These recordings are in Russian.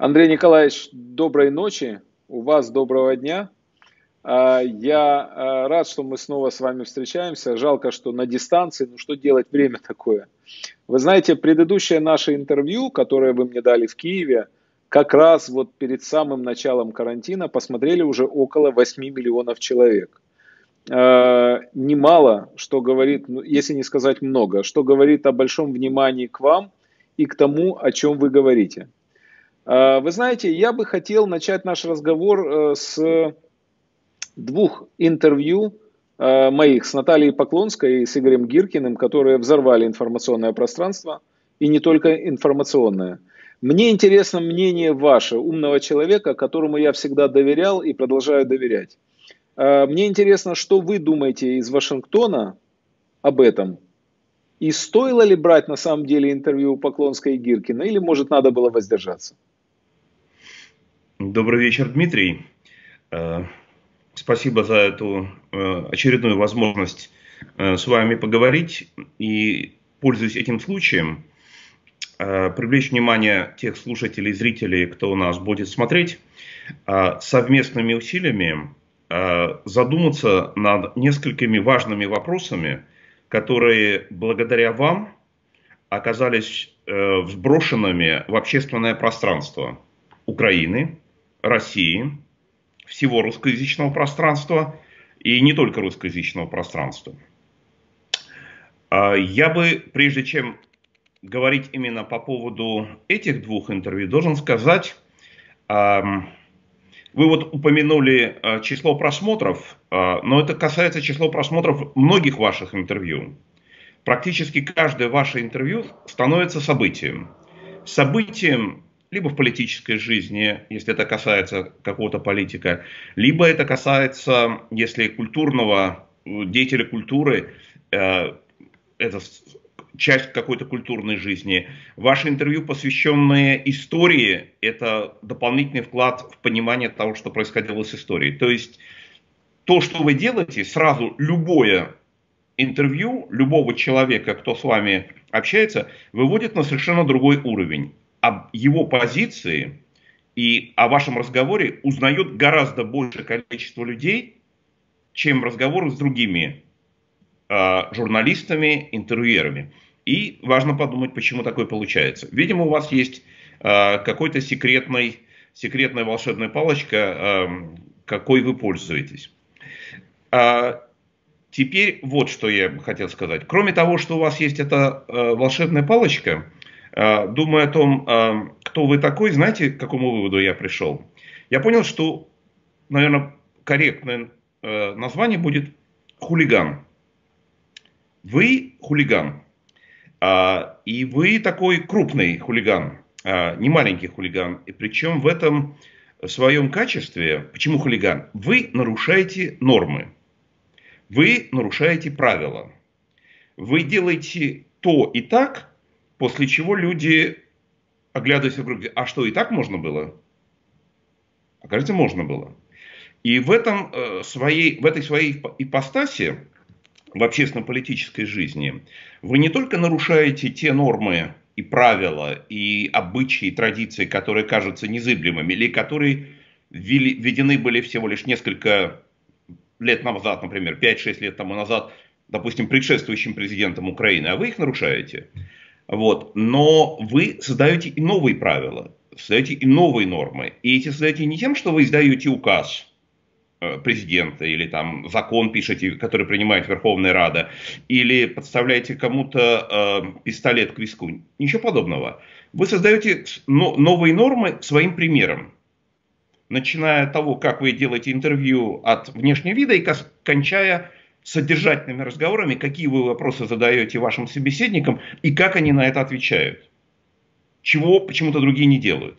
Андрей Николаевич, доброй ночи. У вас доброго дня. А, я а, рад, что мы снова с вами встречаемся. Жалко, что на дистанции. Ну что делать, время такое. Вы знаете, предыдущее наше интервью, которое вы мне дали в Киеве, как раз вот перед самым началом карантина посмотрели уже около 8 миллионов человек. А, немало, что говорит, ну, если не сказать много, что говорит о большом внимании к вам и к тому, о чем вы говорите. Вы знаете, я бы хотел начать наш разговор э, с двух интервью э, моих с Натальей Поклонской и с Игорем Гиркиным, которые взорвали информационное пространство, и не только информационное. Мне интересно мнение ваше, умного человека, которому я всегда доверял и продолжаю доверять. Э, мне интересно, что вы думаете из Вашингтона об этом. И стоило ли брать на самом деле интервью у Поклонской и Гиркина, или, может, надо было воздержаться? Добрый вечер, Дмитрий. Э, Спасибо за эту э, очередную возможность э, с вами поговорить. И, пользуясь этим случаем, привлечь внимание тех слушателей, зрителей, кто у нас будет смотреть, совместными усилиями задуматься над несколькими важными вопросами, которые благодаря вам оказались сброшенными в общественное пространство Украины, России, всего русскоязычного пространства и не только русскоязычного пространства. А, я бы, прежде чем говорить именно по поводу этих двух интервью, должен сказать, вы вот упомянули а, число просмотров, а, но это касается числа просмотров многих ваших интервью. Практически каждое ваше интервью становится событием. Событием либо в политической жизни, если это касается какого-то политика, либо это касается, если культурного деятеля культуры, э, это часть какой-то культурной жизни. Ваши интервью, посвященные истории, это дополнительный вклад в понимание того, что происходило с историей. То есть то, что вы делаете, сразу любое интервью любого человека, кто с вами общается, выводит на совершенно другой уровень об его позиции и о вашем разговоре узнает гораздо большее количество людей, чем разговоры с другими э, журналистами, интервьюерами. И важно подумать, почему такое получается. Видимо, у вас есть э, какой-то секретный, секретная волшебная палочка, э, какой вы пользуетесь. А теперь вот что я хотел сказать. Кроме того, что у вас есть эта э, волшебная палочка, думая о том, а, кто вы такой, знаете, к какому выводу я пришел? Я понял, что, наверное, корректное э, название будет хулиган. Вы хулиган. А, и вы такой крупный хулиган, не маленький хулиган. И причем в этом своем качестве, почему хулиган? Вы нарушаете нормы. Вы нарушаете правила. Вы делаете то и так, После чего люди, оглядываясь вокруг, а что, и так можно было? Окажется, можно было. И в, этом, э, своей, в этой своей ипостаси, в общественно-политической жизни, вы не только нарушаете те нормы и правила, и обычаи, и традиции, которые кажутся незыблемыми, или которые введены были всего лишь несколько лет назад, например, 5-6 лет тому назад, допустим, предшествующим президентом Украины, а вы их нарушаете. Вот. Но вы создаете и новые правила, создаете и новые нормы. И эти создаете не тем, что вы издаете указ э, президента или там закон пишете, который принимает Верховная Рада, или подставляете кому-то э, пистолет к виску. Ничего подобного. Вы создаете но, новые нормы своим примером. Начиная от того, как вы делаете интервью от внешнего вида и кончая содержательными разговорами, какие вы вопросы задаете вашим собеседникам и как они на это отвечают. Чего почему-то другие не делают.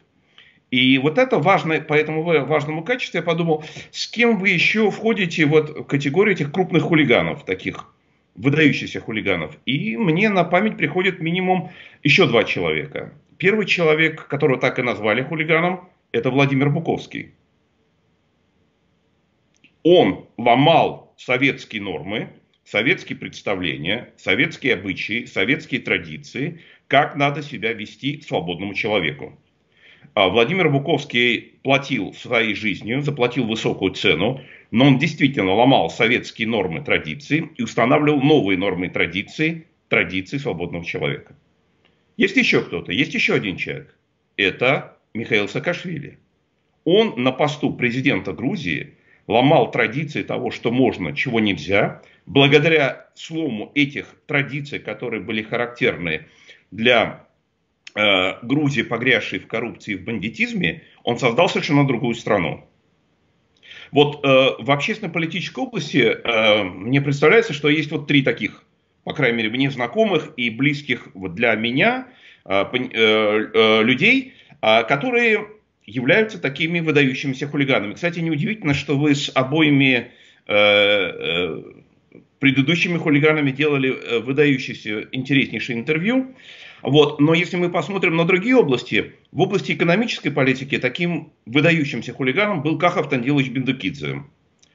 И вот это важно, по этому важному качеству я подумал, с кем вы еще входите вот в категорию этих крупных хулиганов, таких выдающихся хулиганов. И мне на память приходит минимум еще два человека. Первый человек, которого так и назвали хулиганом, это Владимир Буковский. Он ломал советские нормы, советские представления, советские обычаи, советские традиции, как надо себя вести свободному человеку. А Владимир Буковский платил своей жизнью, заплатил высокую цену, но он действительно ломал советские нормы традиции и устанавливал новые нормы традиции, традиции свободного человека. Есть еще кто-то, есть еще один человек. Это Михаил Саакашвили. Он на посту президента Грузии ломал традиции того, что можно, чего нельзя. Благодаря слому этих традиций, которые были характерны для э, Грузии, погрязшей в коррупции и в бандитизме, он создал совершенно другую страну. Вот э, в общественно-политической области э, мне представляется, что есть вот три таких, по крайней мере, мне знакомых и близких вот для меня э, э, э, людей, э, которые являются такими выдающимися хулиганами. Кстати, неудивительно, что вы с обоими э, э, предыдущими хулиганами делали э, выдающиеся, интереснейшие интервью. Вот. Но если мы посмотрим на другие области, в области экономической политики таким выдающимся хулиганом был Кахов Тандилович Бендукидзе,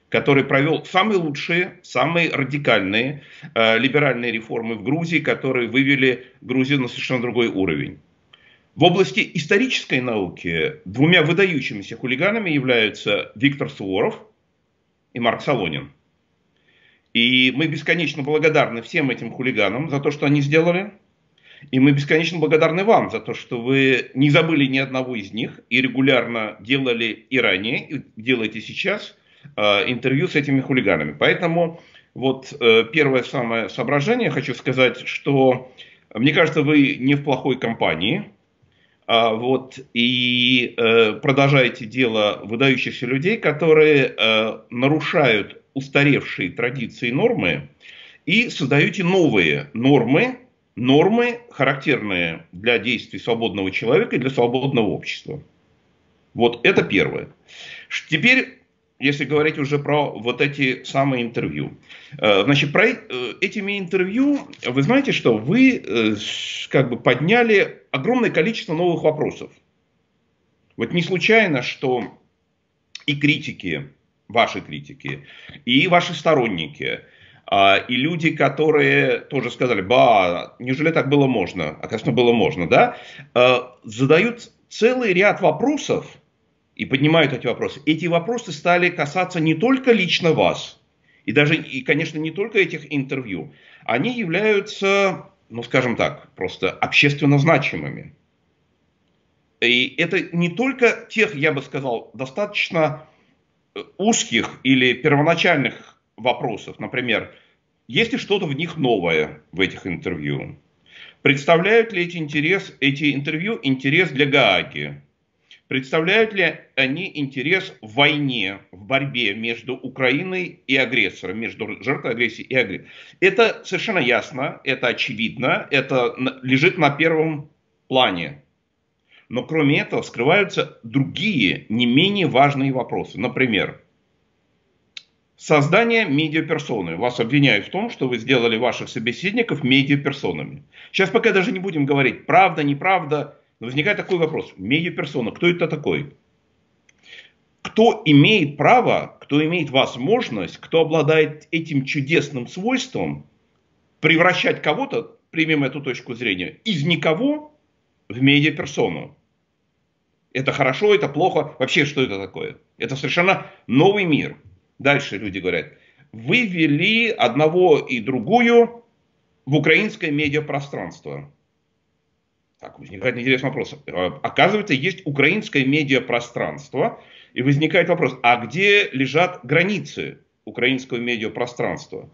который провел самые лучшие, самые радикальные э, либеральные реформы в Грузии, которые вывели Грузию на совершенно другой уровень. В области исторической науки двумя выдающимися хулиганами являются Виктор Суворов и Марк Солонин. И мы бесконечно благодарны всем этим хулиганам за то, что они сделали. И мы бесконечно благодарны вам за то, что вы не забыли ни одного из них и регулярно делали и ранее, и делаете сейчас э, интервью с этими хулиганами. Поэтому вот э, первое самое соображение хочу сказать, что мне кажется, вы не в плохой компании. А, вот, и э, продолжаете дело выдающихся людей, которые э, нарушают устаревшие традиции и нормы и создаете новые нормы, нормы, характерные для действий свободного человека и для свободного общества. Вот это первое. Теперь, если говорить уже про вот эти самые интервью. Э, значит, про э, этими интервью, вы знаете что, вы э, как бы подняли огромное количество новых вопросов. Вот не случайно, что и критики, ваши критики, и ваши сторонники – а, и люди, которые тоже сказали, ба, неужели так было можно? Оказывается, было можно, да? А, задают целый ряд вопросов и поднимают эти вопросы. Эти вопросы стали касаться не только лично вас, и даже, и, конечно, не только этих интервью. Они являются, ну, скажем так, просто общественно значимыми. И это не только тех, я бы сказал, достаточно э, узких или первоначальных вопросов. Например, есть ли что-то в них новое в этих интервью? Представляют ли эти, интерес, эти интервью интерес для Гааги? Представляют ли они интерес в войне, в борьбе между Украиной и агрессором, между жертвой агрессии и агрессором? Это совершенно ясно, это очевидно, это лежит на первом плане. Но кроме этого скрываются другие, не менее важные вопросы. Например, Создание медиаперсоны. Вас обвиняют в том, что вы сделали ваших собеседников медиаперсонами. Сейчас пока даже не будем говорить, правда, неправда. Возникает такой вопрос. Медиаперсона, кто это такой? Кто имеет право, кто имеет возможность, кто обладает этим чудесным свойством превращать кого-то, примем эту точку зрения, из никого в медиаперсону? Это хорошо, это плохо. Вообще, что это такое? Это совершенно новый мир. Дальше люди говорят, вы ввели одного и другую в украинское медиапространство. Так, возникает интересный вопрос. Оказывается, есть украинское медиапространство, и возникает вопрос, а где лежат границы украинского медиапространства?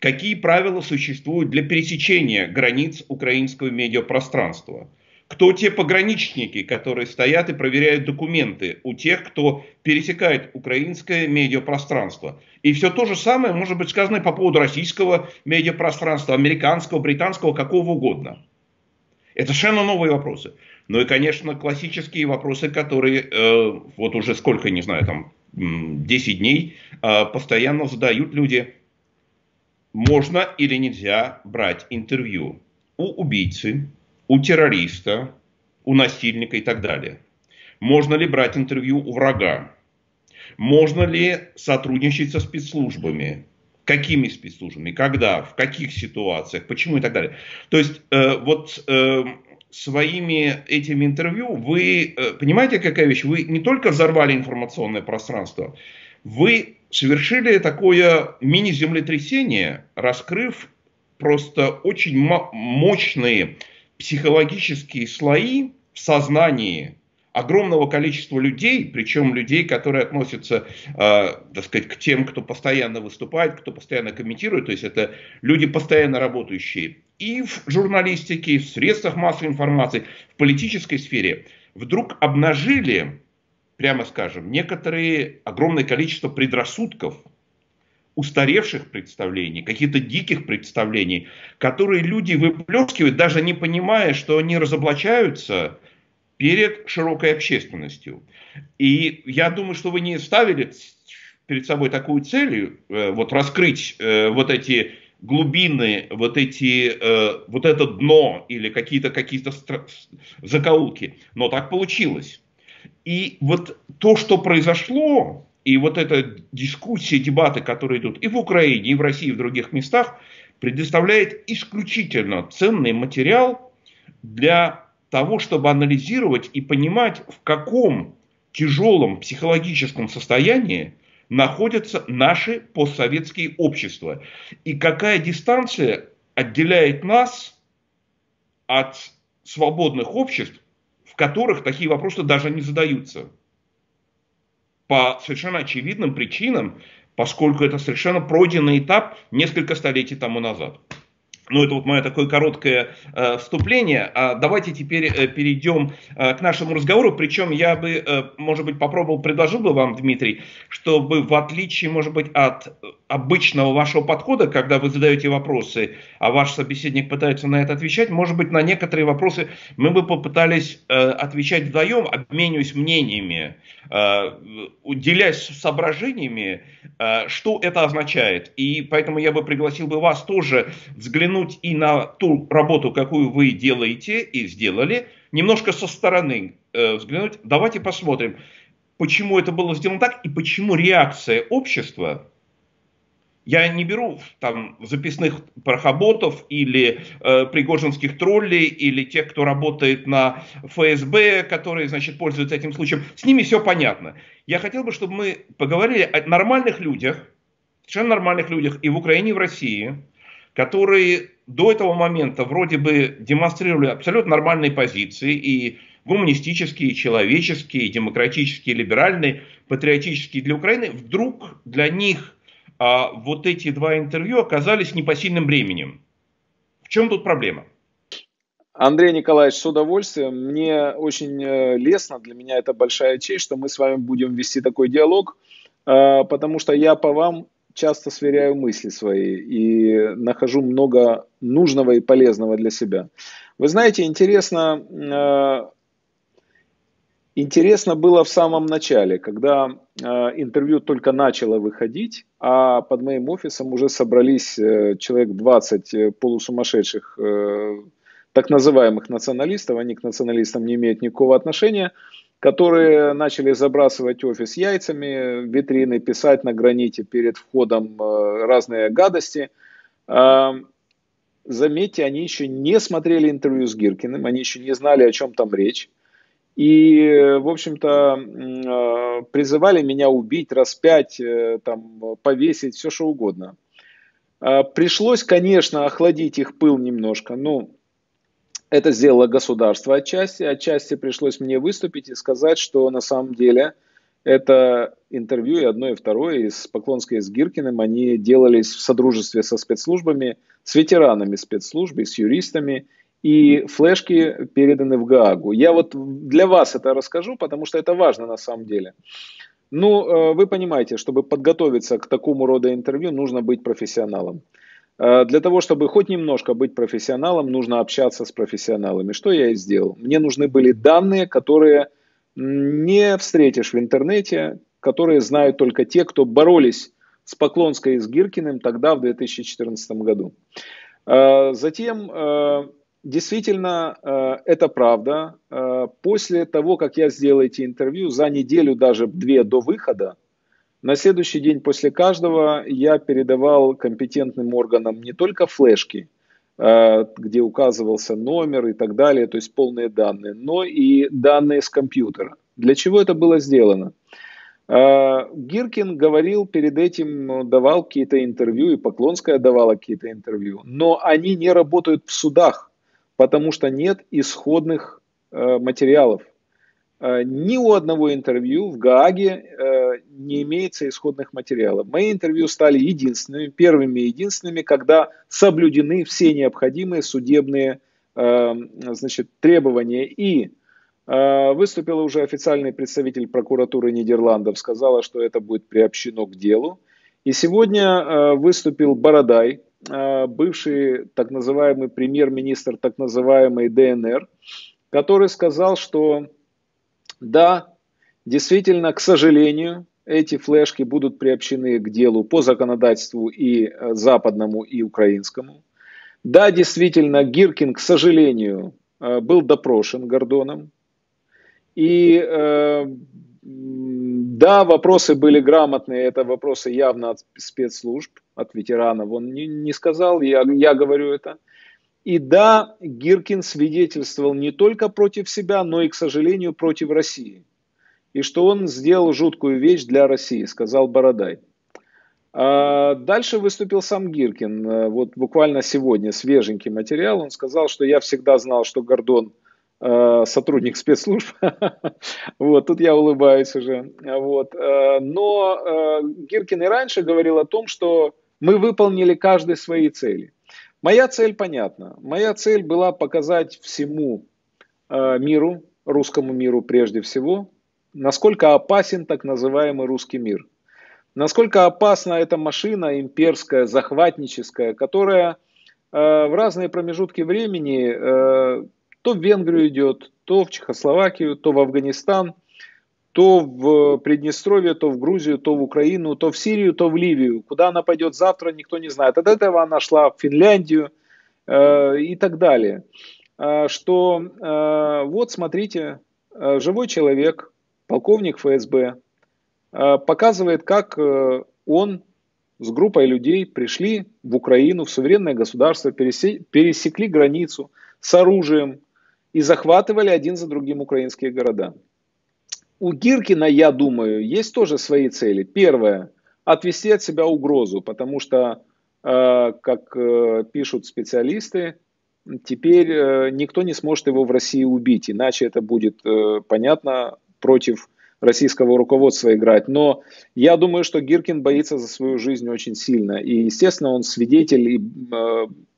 Какие правила существуют для пересечения границ украинского медиапространства? Кто те пограничники, которые стоят и проверяют документы у тех, кто пересекает украинское медиапространство. И все то же самое может быть сказано по поводу российского медиапространства, американского, британского, какого угодно. Это совершенно новые вопросы. Ну и, конечно, классические вопросы, которые э, вот уже сколько, не знаю, там 10 дней э, постоянно задают люди. Можно или нельзя брать интервью у убийцы, у террориста, у насильника и так далее? Можно ли брать интервью у врага? Можно ли сотрудничать со спецслужбами? Какими спецслужбами? Когда? В каких ситуациях? Почему и так далее? То есть э, вот э, своими этими интервью, вы э, понимаете, какая вещь? Вы не только взорвали информационное пространство, вы совершили такое мини-землетрясение, раскрыв просто очень мощные психологические слои в сознании огромного количества людей, причем людей, которые относятся, э, так сказать, к тем, кто постоянно выступает, кто постоянно комментирует, то есть это люди, постоянно работающие и в журналистике, и в средствах массовой информации, в политической сфере, вдруг обнажили, прямо скажем, некоторые огромное количество предрассудков, устаревших представлений, каких-то диких представлений, которые люди выплескивают, даже не понимая, что они разоблачаются перед широкой общественностью. И я думаю, что вы не ставили перед собой такую цель, э, вот раскрыть э, вот эти глубины, вот эти, э, вот это дно или какие-то какие-то закоулки. Но так получилось. И вот то, что произошло, и вот эта дискуссия, дебаты, которые идут и в Украине, и в России, и в других местах, предоставляет исключительно ценный материал для того, чтобы анализировать и понимать, в каком тяжелом психологическом состоянии находятся наши постсоветские общества. И какая дистанция отделяет нас от свободных обществ, в которых такие вопросы даже не задаются. По совершенно очевидным причинам, поскольку это совершенно пройденный этап несколько столетий тому назад. Ну, это вот мое такое короткое э, вступление. А давайте теперь э, перейдем э, к нашему разговору. Причем я бы, э, может быть, попробовал, предложил бы вам, Дмитрий, чтобы в отличие, может быть, от обычного вашего подхода, когда вы задаете вопросы, а ваш собеседник пытается на это отвечать, может быть, на некоторые вопросы мы бы попытались э, отвечать вдвоем, обмениваясь мнениями, э, делясь соображениями, э, что это означает. И поэтому я бы пригласил бы вас тоже взглянуть взглянуть и на ту работу, какую вы делаете и сделали, немножко со стороны э, взглянуть. Давайте посмотрим, почему это было сделано так и почему реакция общества я не беру там записных парохоботов или э, пригожинских троллей или тех, кто работает на ФСБ, которые, значит, пользуются этим случаем. С ними все понятно. Я хотел бы, чтобы мы поговорили о нормальных людях, совершенно нормальных людях и в Украине, и в России, которые до этого момента вроде бы демонстрировали абсолютно нормальные позиции и гуманистические, и человеческие, и демократические, и либеральные, патриотические для Украины, вдруг для них а, вот эти два интервью оказались непосильным бременем. В чем тут проблема? Андрей Николаевич, с удовольствием. Мне очень э, лестно, для меня это большая честь, что мы с вами будем вести такой диалог, э, потому что я по вам часто сверяю мысли свои и нахожу много нужного и полезного для себя. Вы знаете, интересно, э, интересно было в самом начале, когда э, интервью только начало выходить, а под моим офисом уже собрались э, человек 20 полусумасшедших так называемых националистов, они к националистам не имеют никакого отношения, которые начали забрасывать офис яйцами, витрины, писать на граните перед входом э, разные гадости. А, заметьте, они еще не смотрели интервью с Гиркиным, они еще не знали, о чем там речь. И, в общем-то, э, призывали меня убить, распять, э, там, повесить, все что угодно. А, пришлось, конечно, охладить их пыл немножко. Ну, это сделало государство отчасти. Отчасти пришлось мне выступить и сказать, что на самом деле это интервью и одно, и второе из Поклонской и с Гиркиным, они делались в содружестве со спецслужбами, с ветеранами спецслужб, с юристами, и флешки переданы в Гаагу. Я вот для вас это расскажу, потому что это важно на самом деле. Ну, э, вы понимаете, чтобы подготовиться к такому рода интервью, нужно быть профессионалом. Э, для того, чтобы хоть немножко быть профессионалом, нужно общаться с профессионалами. Что я и сделал. Мне нужны были данные, которые не встретишь в интернете, которые знают только те, кто боролись с Поклонской и с Гиркиным тогда, в 2014 году. Э, затем, э, действительно, это правда. После того, как я сделал эти интервью, за неделю, даже две до выхода, на следующий день после каждого я передавал компетентным органам не только флешки, где указывался номер и так далее, то есть полные данные, но и данные с компьютера. Для чего это было сделано? Гиркин говорил перед этим, давал какие-то интервью, и Поклонская давала какие-то интервью, но они не работают в судах, потому что нет исходных материалов. Э, ни у одного интервью в Гааге э, не имеется исходных материалов. Мои интервью стали единственными, первыми и единственными, когда соблюдены все необходимые судебные э, значит, требования. И выступил уже официальный представитель прокуратуры Нидерландов, сказала, что это будет приобщено к делу. И сегодня выступил Бородай, бывший так называемый премьер-министр так называемой ДНР, который сказал, что да, действительно, к сожалению, эти флешки будут приобщены к делу по законодательству и э, западному, и украинскому. Да, действительно, Гиркин, к сожалению, э, был допрошен Гордоном. И э, да, вопросы были грамотные, это вопросы явно от спецслужб, от ветеранов. Он не, не сказал, я, я говорю это. И да, Гиркин свидетельствовал не только против себя, но и, к сожалению, против России. И что он сделал жуткую вещь для России, сказал Бородай. А дальше выступил сам Гиркин. Э, вот буквально сегодня свеженький материал. Он сказал, что я всегда знал, что Гордон э, сотрудник спецслужб. вот, тут я улыбаюсь уже. Вот. Э, но Гиркин и раньше говорил о том, что мы выполнили каждый свои цели. Моя цель понятна. Моя цель была показать всему э, миру, русскому миру прежде всего, насколько опасен так называемый русский мир. Насколько опасна эта машина имперская, захватническая, которая э, в разные промежутки времени э, то в Венгрию идет, то в Чехословакию, то в Афганистан – то в Приднестровье, то в Грузию, то в Украину, то в Сирию, то в Ливию. Куда она пойдет завтра, никто не знает. От этого она шла в Финляндию э, и так далее. Э, что э, вот смотрите, э, живой человек, полковник ФСБ, э, показывает, как э, он с группой людей пришли в Украину, в суверенное государство, пересекли границу с оружием и захватывали один за другим украинские города у Гиркина, я думаю, есть тоже свои цели. Первое, отвести от себя угрозу, потому что, э, как э, пишут специалисты, теперь э, никто не сможет его в России убить, иначе это будет, понятно, против российского руководства играть. Но я думаю, что Гиркин боится за свою жизнь очень сильно. И, естественно, он свидетель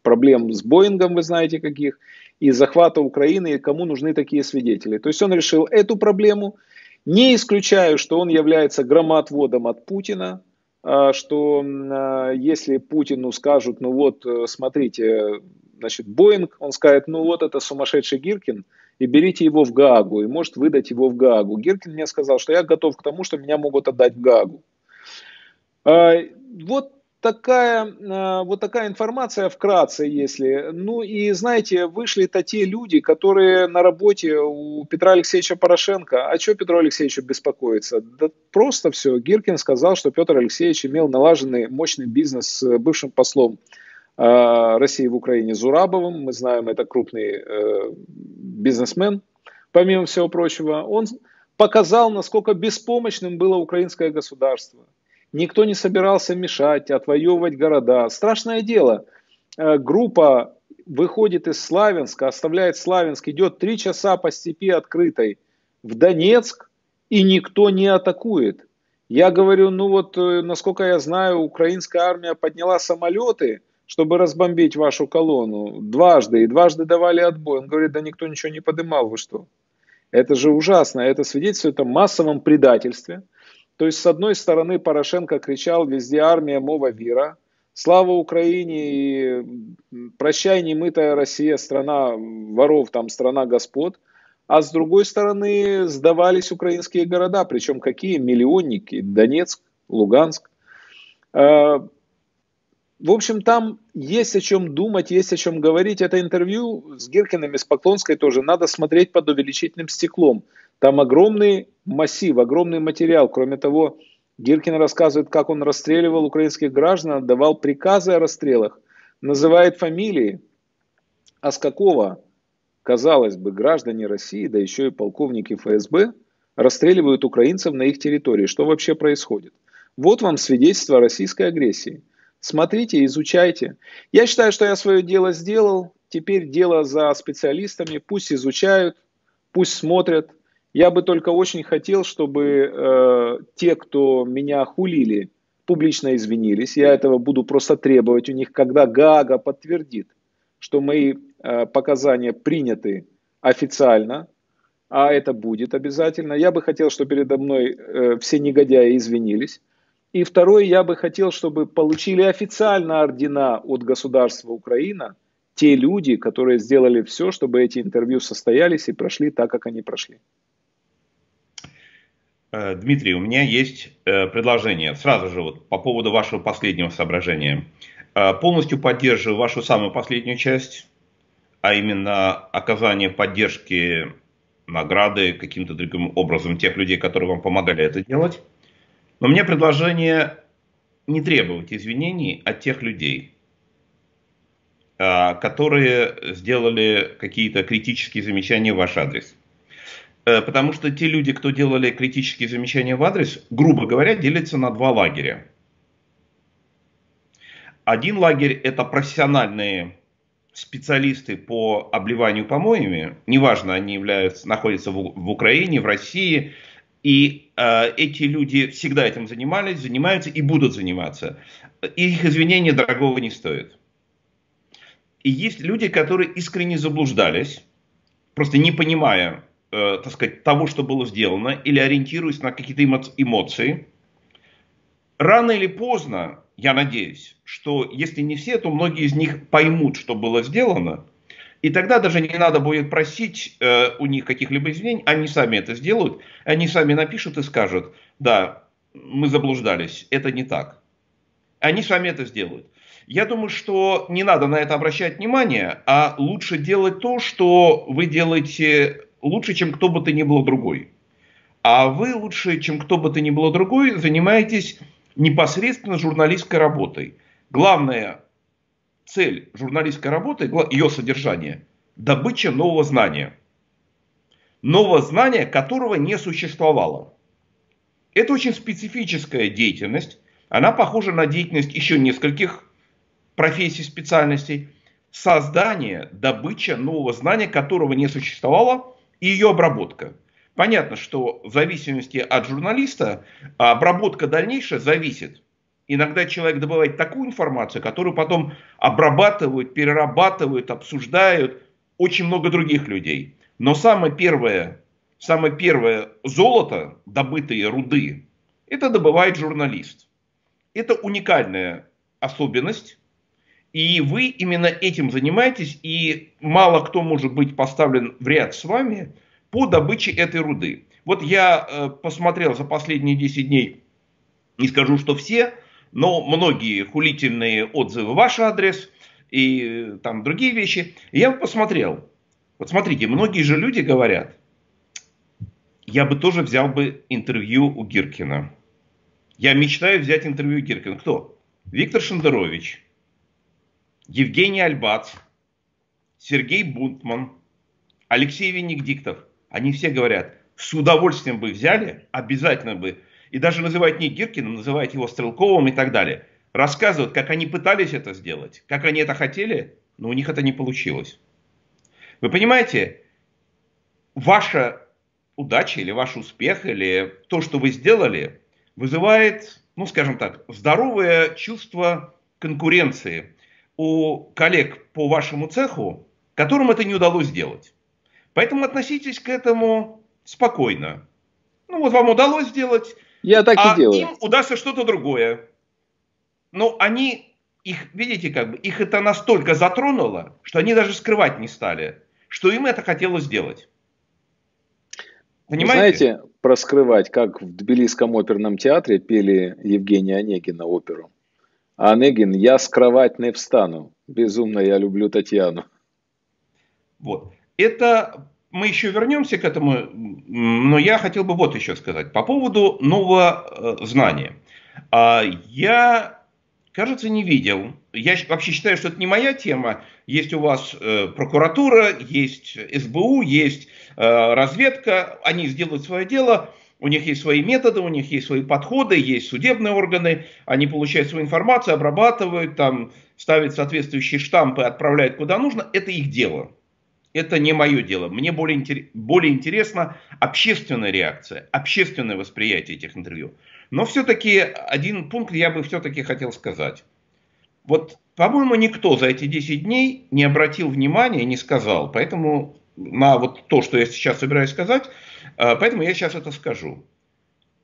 проблем с Боингом, вы знаете каких, и захвата Украины, и кому нужны такие свидетели. То есть он решил эту проблему – не исключаю, что он является громоотводом от Путина, а, что а, если Путину скажут, ну вот, э, смотрите, значит, Боинг, он скажет, ну вот это сумасшедший Гиркин, и берите его в Гаагу, и может выдать его в Гаагу. Гиркин мне сказал, что я готов к тому, что меня могут отдать в Гаагу. А, вот такая, э, вот такая информация вкратце, если. Ну и знаете, вышли-то те люди, которые на работе у Петра Алексеевича Порошенко. А что Петру Алексеевичу беспокоиться? Да просто все. Гиркин сказал, что Петр Алексеевич имел налаженный мощный бизнес с бывшим послом э, России в Украине Зурабовым. Мы знаем, это крупный э, бизнесмен, помимо всего прочего. Он показал, насколько беспомощным было украинское государство Никто не собирался мешать, отвоевывать города. Страшное дело. Э, группа выходит из Славянска, оставляет Славянск, идет три часа по степи открытой в Донецк, и никто не атакует. Я говорю, ну вот, э, насколько я знаю, украинская армия подняла самолеты, чтобы разбомбить вашу колонну дважды, и дважды давали отбой. Он говорит, да никто ничего не подымал, вы что? Это же ужасно, это свидетельствует о массовом предательстве – то есть, с одной стороны, Порошенко кричал везде армия, мова вира, слава Украине и прощай немытая Россия, страна воров, там страна господ. А с другой стороны, сдавались украинские города, причем какие миллионники, Донецк, Луганск. А, в общем, там есть о чем думать, есть о чем говорить. Это интервью с Гиркиным и с Поклонской тоже надо смотреть под увеличительным стеклом. Там огромный массив, огромный материал. Кроме того, Гиркин рассказывает, как он расстреливал украинских граждан, отдавал приказы о расстрелах, называет фамилии. А с какого, казалось бы, граждане России, да еще и полковники ФСБ, расстреливают украинцев на их территории? Что вообще происходит? Вот вам свидетельство российской агрессии. Смотрите, изучайте. Я считаю, что я свое дело сделал. Теперь дело за специалистами. Пусть изучают, пусть смотрят. Я бы только очень хотел, чтобы э, те, кто меня хулили, публично извинились. Я этого буду просто требовать у них, когда Гага подтвердит, что мои э, показания приняты официально, а это будет обязательно. Я бы хотел, чтобы передо мной э, все негодяи извинились. И второе, я бы хотел, чтобы получили официально ордена от государства Украина те люди, которые сделали все, чтобы эти интервью состоялись и прошли так, как они прошли. Э, Дмитрий, у меня есть э, предложение. Сразу же вот по поводу вашего последнего соображения. Э, полностью поддерживаю вашу самую последнюю часть, а именно оказание поддержки, награды каким-то другим образом тех людей, которые вам помогали это делать. Но меня предложение не требовать извинений от тех людей, которые сделали какие-то критические замечания в ваш адрес. Э, потому что те люди, кто делали критические замечания в адрес, грубо говоря, делятся на два лагеря. Один лагерь это профессиональные специалисты по обливанию помоями, неважно, они являются, находятся в, в Украине, в России, и э, эти люди всегда этим занимались, занимаются и будут заниматься. их извинения дорогого не стоят. И есть люди, которые искренне заблуждались, просто не понимая, э, так сказать, того, что было сделано, или ориентируясь на какие-то эмоции, рано или поздно, я надеюсь, что если не все, то многие из них поймут, что было сделано, и тогда даже не надо будет просить э, у них каких-либо извинений, они сами это сделают, они сами напишут и скажут, да, мы заблуждались, это не так. Они сами это сделают. Я думаю, что не надо на это обращать внимание, а лучше делать то, что вы делаете лучше, чем кто бы то ни было другой. А вы лучше, чем кто бы то ни было другой, занимаетесь непосредственно журналистской работой. Главная цель журналистской работы, ее содержание – добыча нового знания. Нового знания, которого не существовало. Это очень специфическая деятельность. Она похожа на деятельность еще нескольких профессий, специальностей. Создание, добыча нового знания, которого не существовало – и ее обработка. Понятно, что в зависимости от журналиста обработка дальнейшая зависит. Иногда человек добывает такую информацию, которую потом обрабатывают, перерабатывают, обсуждают очень много других людей. Но самое первое, самое первое золото, добытые руды, это добывает журналист. Это уникальная особенность, и вы именно этим занимаетесь, и мало кто может быть поставлен в ряд с вами по добыче этой руды. Вот я э, посмотрел за последние 10 дней, не скажу, что все, но многие хулительные отзывы ваш адрес и э, там другие вещи. Я посмотрел. Вот смотрите, многие же люди говорят, я бы тоже взял бы интервью у Гиркина. Я мечтаю взять интервью у Гиркина. Кто? Виктор Шендерович, Евгений Альбац, Сергей Бунтман, Алексей Венедиктов, они все говорят, с удовольствием бы взяли, обязательно бы, и даже называют не Гиркиным, называют его Стрелковым и так далее. Рассказывают, как они пытались это сделать, как они это хотели, но у них это не получилось. Вы понимаете, ваша удача или ваш успех, или то, что вы сделали, вызывает, ну скажем так, здоровое чувство конкуренции – у коллег по вашему цеху, которым это не удалось сделать. Поэтому относитесь к этому спокойно. Ну вот вам удалось сделать, Я так а и делаю. им удастся что-то другое. Но они, их, видите, как бы, их это настолько затронуло, что они даже скрывать не стали, что им это хотелось сделать. Понимаете? Знаете, про скрывать, как в Тбилисском оперном театре пели Евгения Онегина оперу. Онегин, я с кровать не встану. Безумно я люблю Татьяну. Вот. Это мы еще вернемся к этому, но я хотел бы вот еще сказать. По поводу нового э, знания. А, я кажется, не видел. Я вообще считаю, что это не моя тема. Есть у вас э, прокуратура, есть СБУ, есть э, разведка. Они сделают свое дело. У них есть свои методы, у них есть свои подходы, есть судебные органы. Они получают свою информацию, обрабатывают, там, ставят соответствующие штампы, отправляют куда нужно. Это их дело. Это не мое дело. Мне более, более интересна общественная реакция, общественное восприятие этих интервью. Но все-таки один пункт я бы все-таки хотел сказать. Вот, по-моему, никто за эти 10 дней не обратил внимания, не сказал. Поэтому на вот то, что я сейчас собираюсь сказать, поэтому я сейчас это скажу.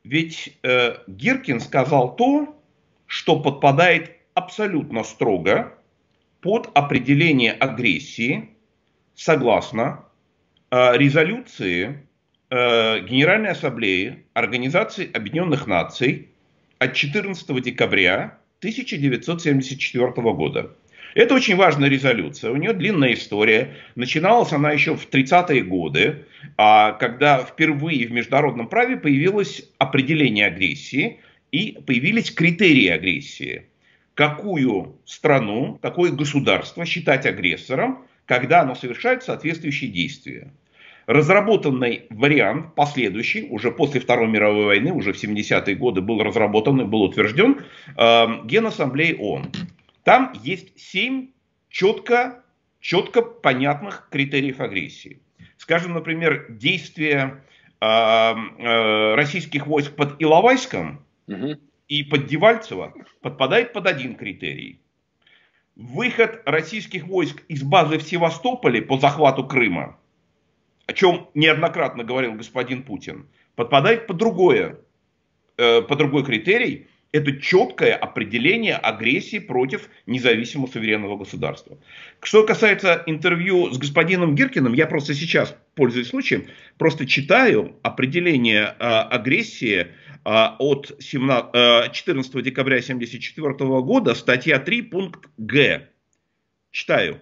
Ведь э, Гиркин сказал то, что подпадает абсолютно строго под определение агрессии согласно э, резолюции Э, Генеральной Ассамблеи Организации Объединенных Наций от 14 декабря 1974 года. Это очень важная резолюция, у нее длинная история. Начиналась она еще в 30-е годы, а когда впервые в международном праве появилось определение агрессии и появились критерии агрессии. Какую страну, какое государство считать агрессором, когда оно совершает соответствующие действия разработанный вариант, последующий, уже после Второй мировой войны, уже в 70-е годы был разработан и был утвержден э, Генассамблеей ООН. Там есть семь четко, четко понятных критериев агрессии. Скажем, например, действия э, э, российских войск под Иловайском угу. и под Девальцево подпадает под один критерий. Выход российских войск из базы в Севастополе по захвату Крыма – о чем неоднократно говорил господин Путин, подпадает под другое, э, под другой критерий. Это четкое определение агрессии против независимого суверенного государства. Что касается интервью с господином Гиркиным, я просто сейчас, пользуясь случаем, просто читаю определение э, агрессии э, от 17, 14 декабря 1974 года, статья 3, пункт Г. Читаю.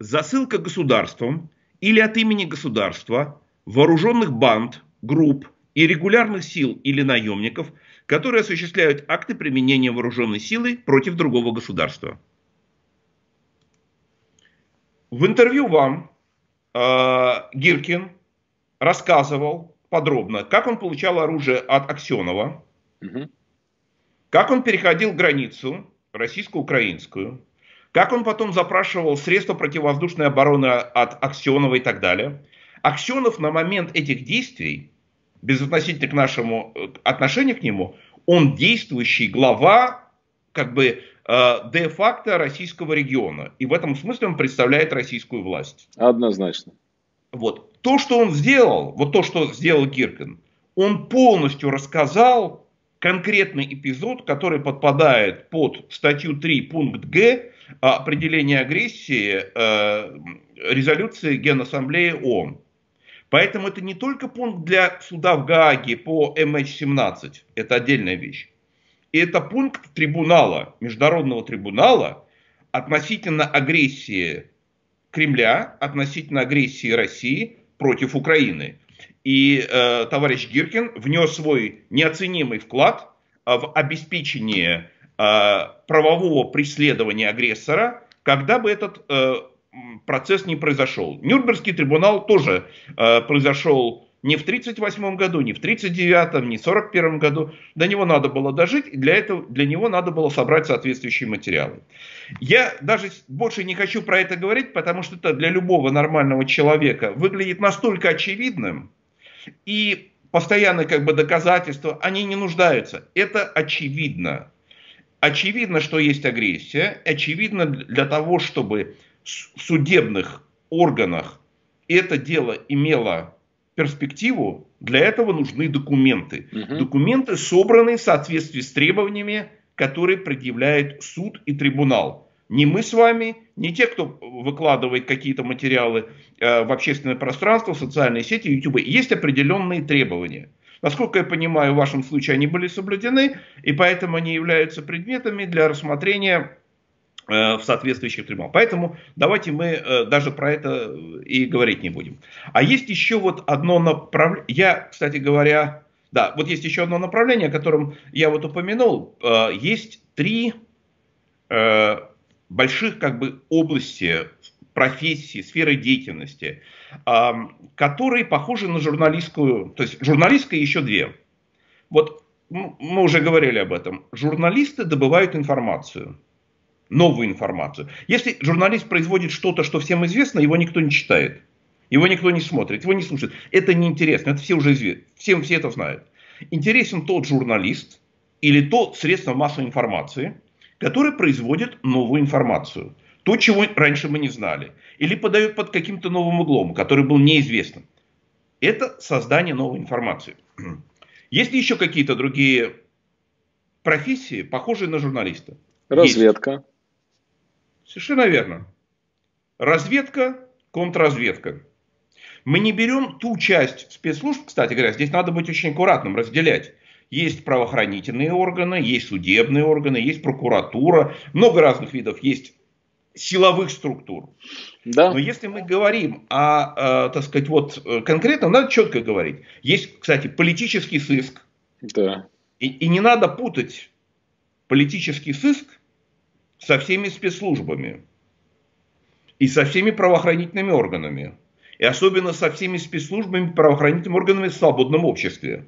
Засылка государством или от имени государства, вооруженных банд, групп и регулярных сил или наемников, которые осуществляют акты применения вооруженной силы против другого государства. В интервью вам э, Гиркин рассказывал подробно, как он получал оружие от Аксенова, угу. как он переходил границу российско-украинскую, как он потом запрашивал средства противовоздушной обороны от Аксенова и так далее. Аксенов на момент этих действий, безотносительно к нашему э, отношению к нему, он действующий глава как бы э, де-факто российского региона. И в этом смысле он представляет российскую власть. Однозначно. Вот. То, что он сделал, вот то, что сделал Гиркин, он полностью рассказал конкретный эпизод, который подпадает под статью 3 пункт Г определения агрессии э, резолюции Генассамблеи ООН. Поэтому это не только пункт для суда в Гааге по MH17, это отдельная вещь. И это пункт трибунала, международного трибунала относительно агрессии Кремля, относительно агрессии России против Украины. И э, товарищ Гиркин внес свой неоценимый вклад в обеспечение Э, правового преследования агрессора, когда бы этот э, процесс не произошел. Нюрнбергский трибунал тоже э, произошел не в 1938 году, не в 1939, не в 1941 году. До него надо было дожить, и для, этого, для него надо было собрать соответствующие материалы. Я даже больше не хочу про это говорить, потому что это для любого нормального человека выглядит настолько очевидным, и постоянно как бы доказательства, они не нуждаются. Это очевидно. Очевидно, что есть агрессия. Очевидно, для того, чтобы в судебных органах это дело имело перспективу, для этого нужны документы. Угу. Документы собраны в соответствии с требованиями, которые предъявляет суд и трибунал. Не мы с вами, не те, кто выкладывает какие-то материалы э, в общественное пространство, в социальные сети, YouTube. Есть определенные требования. Насколько я понимаю, в вашем случае они были соблюдены, и поэтому они являются предметами для рассмотрения в соответствующих трибуналах. Поэтому давайте мы э, даже про это и говорить не будем. А есть еще вот одно направление. Я, кстати говоря, да, вот есть еще одно направление, о котором я вот упомянул. Э, есть три э, больших как бы области профессии, сферы деятельности, э, которые похожи на журналистскую, то есть журналистская еще две. Вот мы уже говорили об этом. Журналисты добывают информацию, новую информацию. Если журналист производит что-то, что всем известно, его никто не читает. Его никто не смотрит, его не слушает. Это неинтересно, это все уже известно. Всем все это знают. Интересен тот журналист или то средство массовой информации, который производит новую информацию. То, чего раньше мы не знали. Или подает под каким-то новым углом, который был неизвестным. Это создание новой информации. Есть ли еще какие-то другие профессии, похожие на журналиста? Разведка. Есть. Совершенно верно. Разведка, контрразведка. Мы не берем ту часть спецслужб, кстати говоря, здесь надо быть очень аккуратным, разделять. Есть правоохранительные органы, есть судебные органы, есть прокуратура, много разных видов, есть силовых структур. Да. Но если мы говорим о, э, так сказать, вот э, конкретно, надо четко говорить. Есть, кстати, политический сыск. Да. И, и не надо путать политический сыск со всеми спецслужбами и со всеми правоохранительными органами. И особенно со всеми спецслужбами, правоохранительными органами в свободном обществе.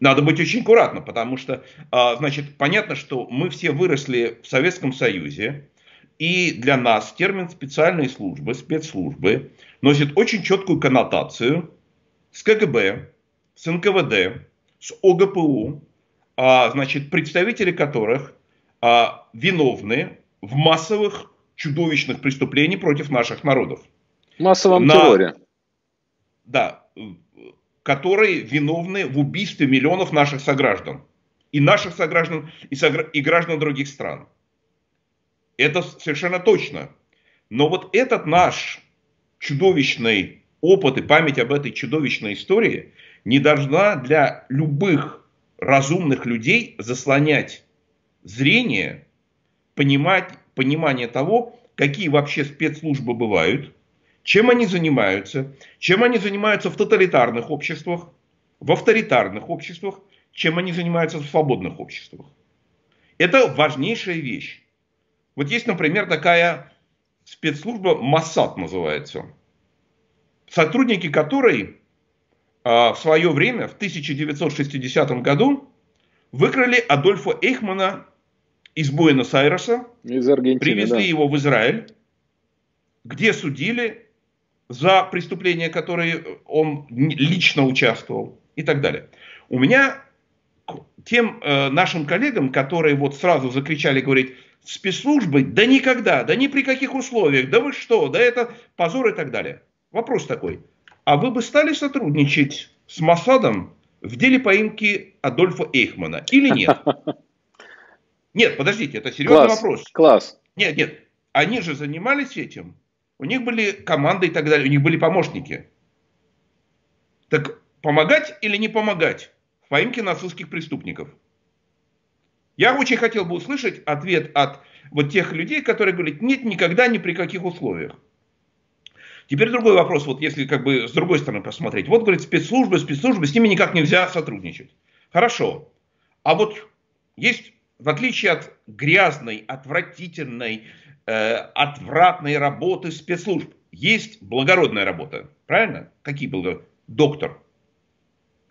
Надо быть очень аккуратно, потому что, а, значит, понятно, что мы все выросли в Советском Союзе, и для нас термин специальные службы, спецслужбы, носит очень четкую коннотацию с КГБ, с НКВД, с ОГПУ, а, значит, представители которых а, виновны в массовых чудовищных преступлениях против наших народов. Массовом на, терроре. Да, которые виновны в убийстве миллионов наших сограждан. И наших сограждан, и, согр... и граждан других стран. Это совершенно точно. Но вот этот наш чудовищный опыт и память об этой чудовищной истории не должна для любых разумных людей заслонять зрение, понимать, понимание того, какие вообще спецслужбы бывают, чем они занимаются, чем они занимаются в тоталитарных обществах, в авторитарных обществах, чем они занимаются в свободных обществах. Это важнейшая вещь. Вот есть, например, такая спецслужба Моссад называется, сотрудники которой а, в свое время, в 1960 году, выкрали Адольфа Эйхмана из Буэнос-Айреса, из Аргентины, привезли да. его в Израиль, где судили за преступления, которые он лично участвовал и так далее. У меня тем э, нашим коллегам, которые вот сразу закричали, говорить, спецслужбы, да никогда, да ни при каких условиях, да вы что, да это позор и так далее. Вопрос такой, а вы бы стали сотрудничать с Масадом в деле поимки Адольфа Эйхмана или нет? Нет, подождите, это серьезный класс, вопрос. Класс. Нет, нет, они же занимались этим. У них были команды и так далее, у них были помощники. Так помогать или не помогать в поимке нацистских преступников? Я очень хотел бы услышать ответ от вот тех людей, которые говорят, нет, никогда, ни при каких условиях. Теперь другой вопрос, вот если как бы с другой стороны посмотреть. Вот, говорит, спецслужбы, спецслужбы, с ними никак нельзя сотрудничать. Хорошо. А вот есть, в отличие от грязной, отвратительной, э, отвратной работы спецслужб, есть благородная работа. Правильно? Какие благородные? Доктор,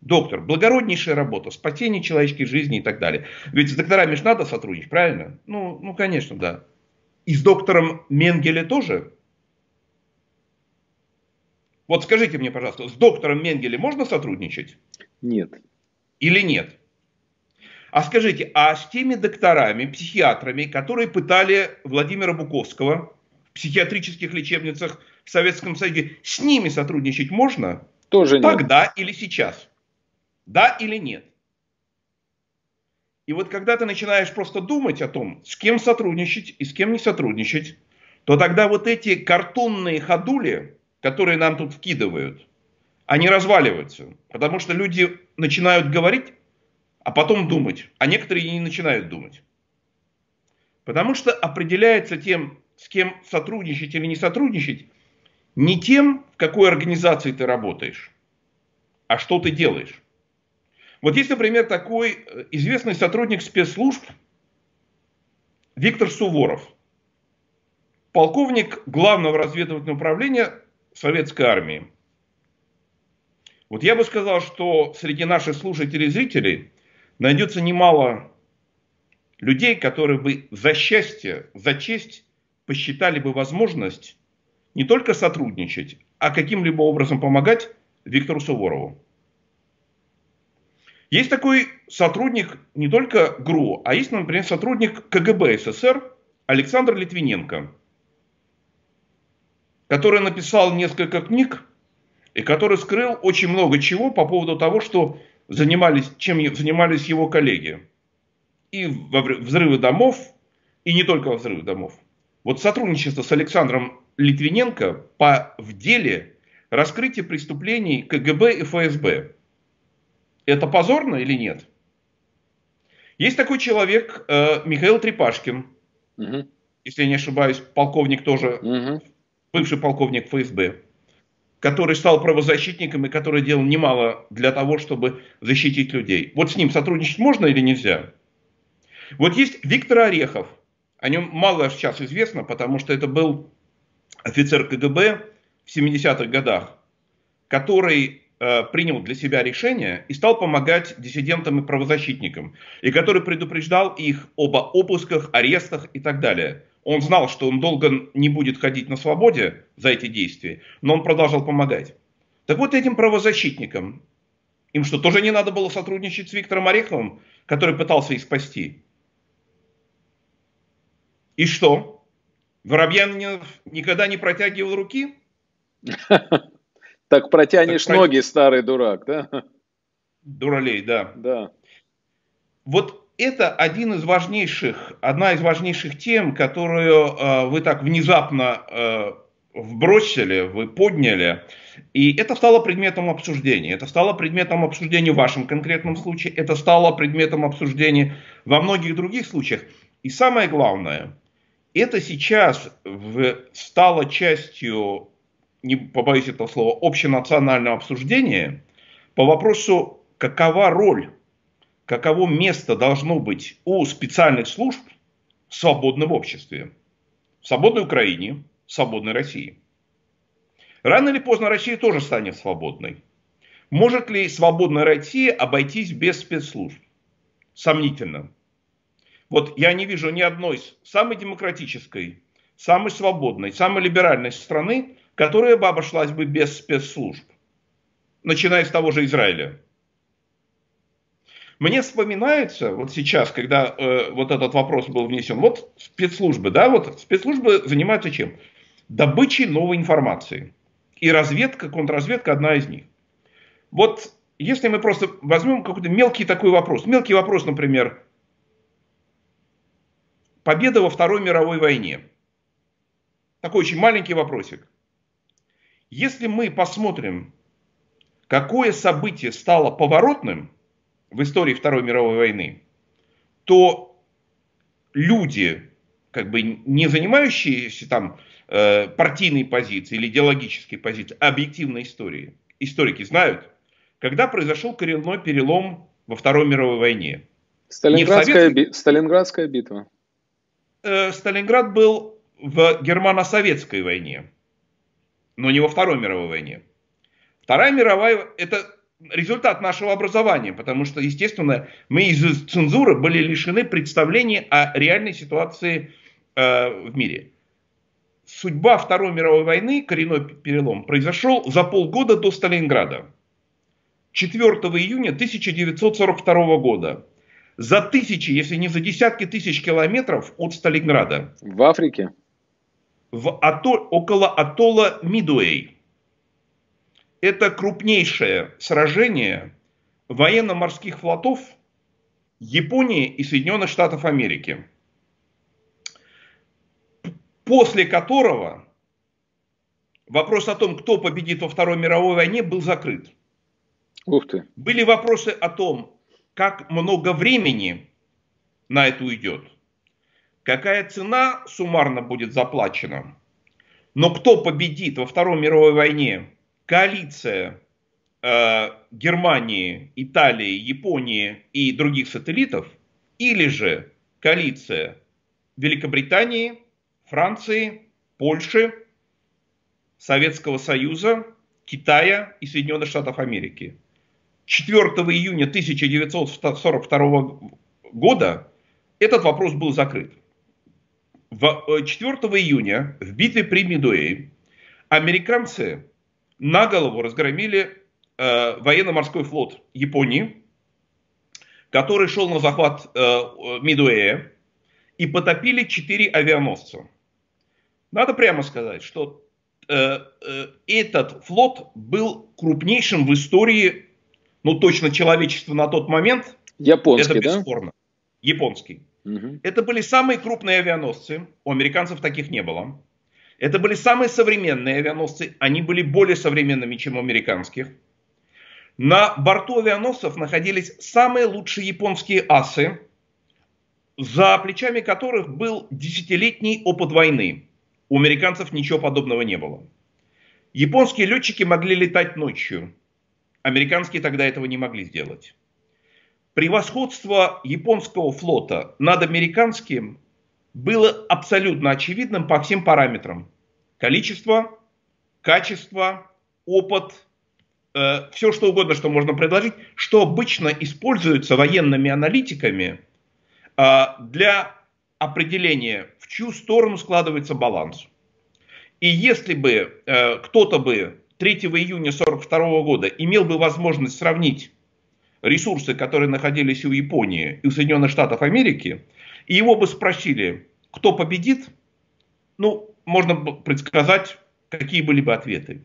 Доктор, благороднейшая работа, спасение человеческой жизни и так далее. Ведь с докторами же надо сотрудничать, правильно? Ну, ну, конечно, да. И с доктором Менгеле тоже? Вот скажите мне, пожалуйста, с доктором Менгеле можно сотрудничать? Нет. Или нет? А скажите, а с теми докторами, психиатрами, которые пытали Владимира Буковского в психиатрических лечебницах в Советском Союзе, с ними сотрудничать можно? Тоже нет. Тогда или сейчас? Да или нет? И вот когда ты начинаешь просто думать о том, с кем сотрудничать и с кем не сотрудничать, то тогда вот эти картонные ходули, которые нам тут вкидывают, они разваливаются. Потому что люди начинают говорить, а потом думать. А некоторые не начинают думать. Потому что определяется тем, с кем сотрудничать или не сотрудничать, не тем, в какой организации ты работаешь, а что ты делаешь. Вот есть, например, такой э, известный сотрудник спецслужб Виктор Суворов, полковник главного разведывательного управления Советской армии. Вот я бы сказал, что среди наших слушателей и зрителей найдется немало людей, которые бы за счастье, за честь посчитали бы возможность не только сотрудничать, а каким-либо образом помогать Виктору Суворову. Есть такой сотрудник не только ГРУ, а есть, например, сотрудник КГБ СССР Александр Литвиненко, который написал несколько книг и который скрыл очень много чего по поводу того, что занимались, чем занимались его коллеги. И во взрывы домов, и не только во взрывы домов. Вот сотрудничество с Александром Литвиненко по, в деле раскрытия преступлений КГБ и ФСБ. Это позорно или нет? Есть такой человек э, Михаил Трепашкин, угу. если я не ошибаюсь, полковник тоже, угу. Бывший полковник ФСБ который стал правозащитником и который делал немало для того, чтобы защитить людей. Вот с ним сотрудничать можно или нельзя? Вот есть Виктор Орехов. О нем мало сейчас известно, потому что это был офицер КГБ в 70-х годах, который э, принял для себя решение и стал помогать диссидентам и правозащитникам, и который предупреждал их об обысках, арестах и так далее. Он знал, что он долго не будет ходить на свободе за эти действия, но он продолжал помогать. Так вот этим правозащитникам, им что, тоже не надо было сотрудничать с Виктором Ореховым, который пытался их спасти? И что? Воробьянинов никогда не протягивал руки? Так протянешь ноги, старый дурак, да? Дуралей, да. Да. Вот это один из важнейших, одна из важнейших тем, которую э, вы так внезапно э, вбросили, вы подняли. И это стало предметом обсуждения. Это стало предметом обсуждения в вашем конкретном случае. Это стало предметом обсуждения во многих других случаях. И самое главное, это сейчас в, стало частью, не побоюсь этого слова, общенационального обсуждения по вопросу, какова роль каково место должно быть у специальных служб в свободном обществе. В свободной Украине, в свободной России. Рано или поздно Россия тоже станет свободной. Может ли свободная Россия обойтись без спецслужб? Сомнительно. Вот я не вижу ни одной самой демократической, самой свободной, самой либеральной страны, которая бы обошлась бы без спецслужб. Начиная с того же Израиля. Мне вспоминается, вот сейчас, когда э, вот этот вопрос был внесен, вот спецслужбы, да, вот спецслужбы занимаются чем? Добычей новой информации. И разведка, контрразведка одна из них. Вот если мы просто возьмем какой-то мелкий такой вопрос, мелкий вопрос, например, победа во Второй мировой войне. Такой очень маленький вопросик. Если мы посмотрим, какое событие стало поворотным – в истории Второй мировой войны, то люди, как бы не занимающиеся там э, партийной позицией или идеологической позицией, а объективной историей, историки знают, когда произошел коренной перелом во Второй мировой войне. Сталинградская, Советской... би... Сталинградская битва. Э, Сталинград был в германо-советской войне, но не во Второй мировой войне. Вторая мировая, это результат нашего образования, потому что, естественно, мы из цензуры были лишены представления о реальной ситуации э, в мире. Судьба Второй мировой войны, коренной перелом, произошел за полгода до Сталинграда. 4 июня 1942 года. За тысячи, если не за десятки тысяч километров от Сталинграда. В Африке? В атолл, около атолла Мидуэй это крупнейшее сражение военно-морских флотов Японии и Соединенных Штатов Америки, после которого вопрос о том, кто победит во Второй мировой войне, был закрыт. Ух ты. Были вопросы о том, как много времени на это уйдет, какая цена суммарно будет заплачена, но кто победит во Второй мировой войне, коалиция э, Германии, Италии, Японии и других сателлитов, или же коалиция Великобритании, Франции, Польши, Советского Союза, Китая и Соединенных Штатов Америки. 4 июня 1942 года этот вопрос был закрыт. 4 э, июня в битве при Мидуэй американцы на голову разгромили э, военно-морской флот Японии, который шел на захват э, Мидуэя, и потопили четыре авианосца. Надо прямо сказать, что э, э, этот флот был крупнейшим в истории, ну точно человечества на тот момент. Японский, это бесспорно. Да? Японский. Угу. Это были самые крупные авианосцы, у американцев таких не было. Это были самые современные авианосцы, они были более современными, чем у американских. На борту авианосцев находились самые лучшие японские асы, за плечами которых был десятилетний опыт войны. У американцев ничего подобного не было. Японские летчики могли летать ночью. Американские тогда этого не могли сделать. Превосходство японского флота над американским было абсолютно очевидным по всем параметрам. Количество, качество, опыт, э, все что угодно, что можно предложить, что обычно используется военными аналитиками э, для определения, в чью сторону складывается баланс. И если бы э, кто-то бы 3 июня 1942 года имел бы возможность сравнить ресурсы, которые находились у Японии и у Соединенных Штатов Америки, и его бы спросили, кто победит, ну, можно предсказать, какие были бы ответы.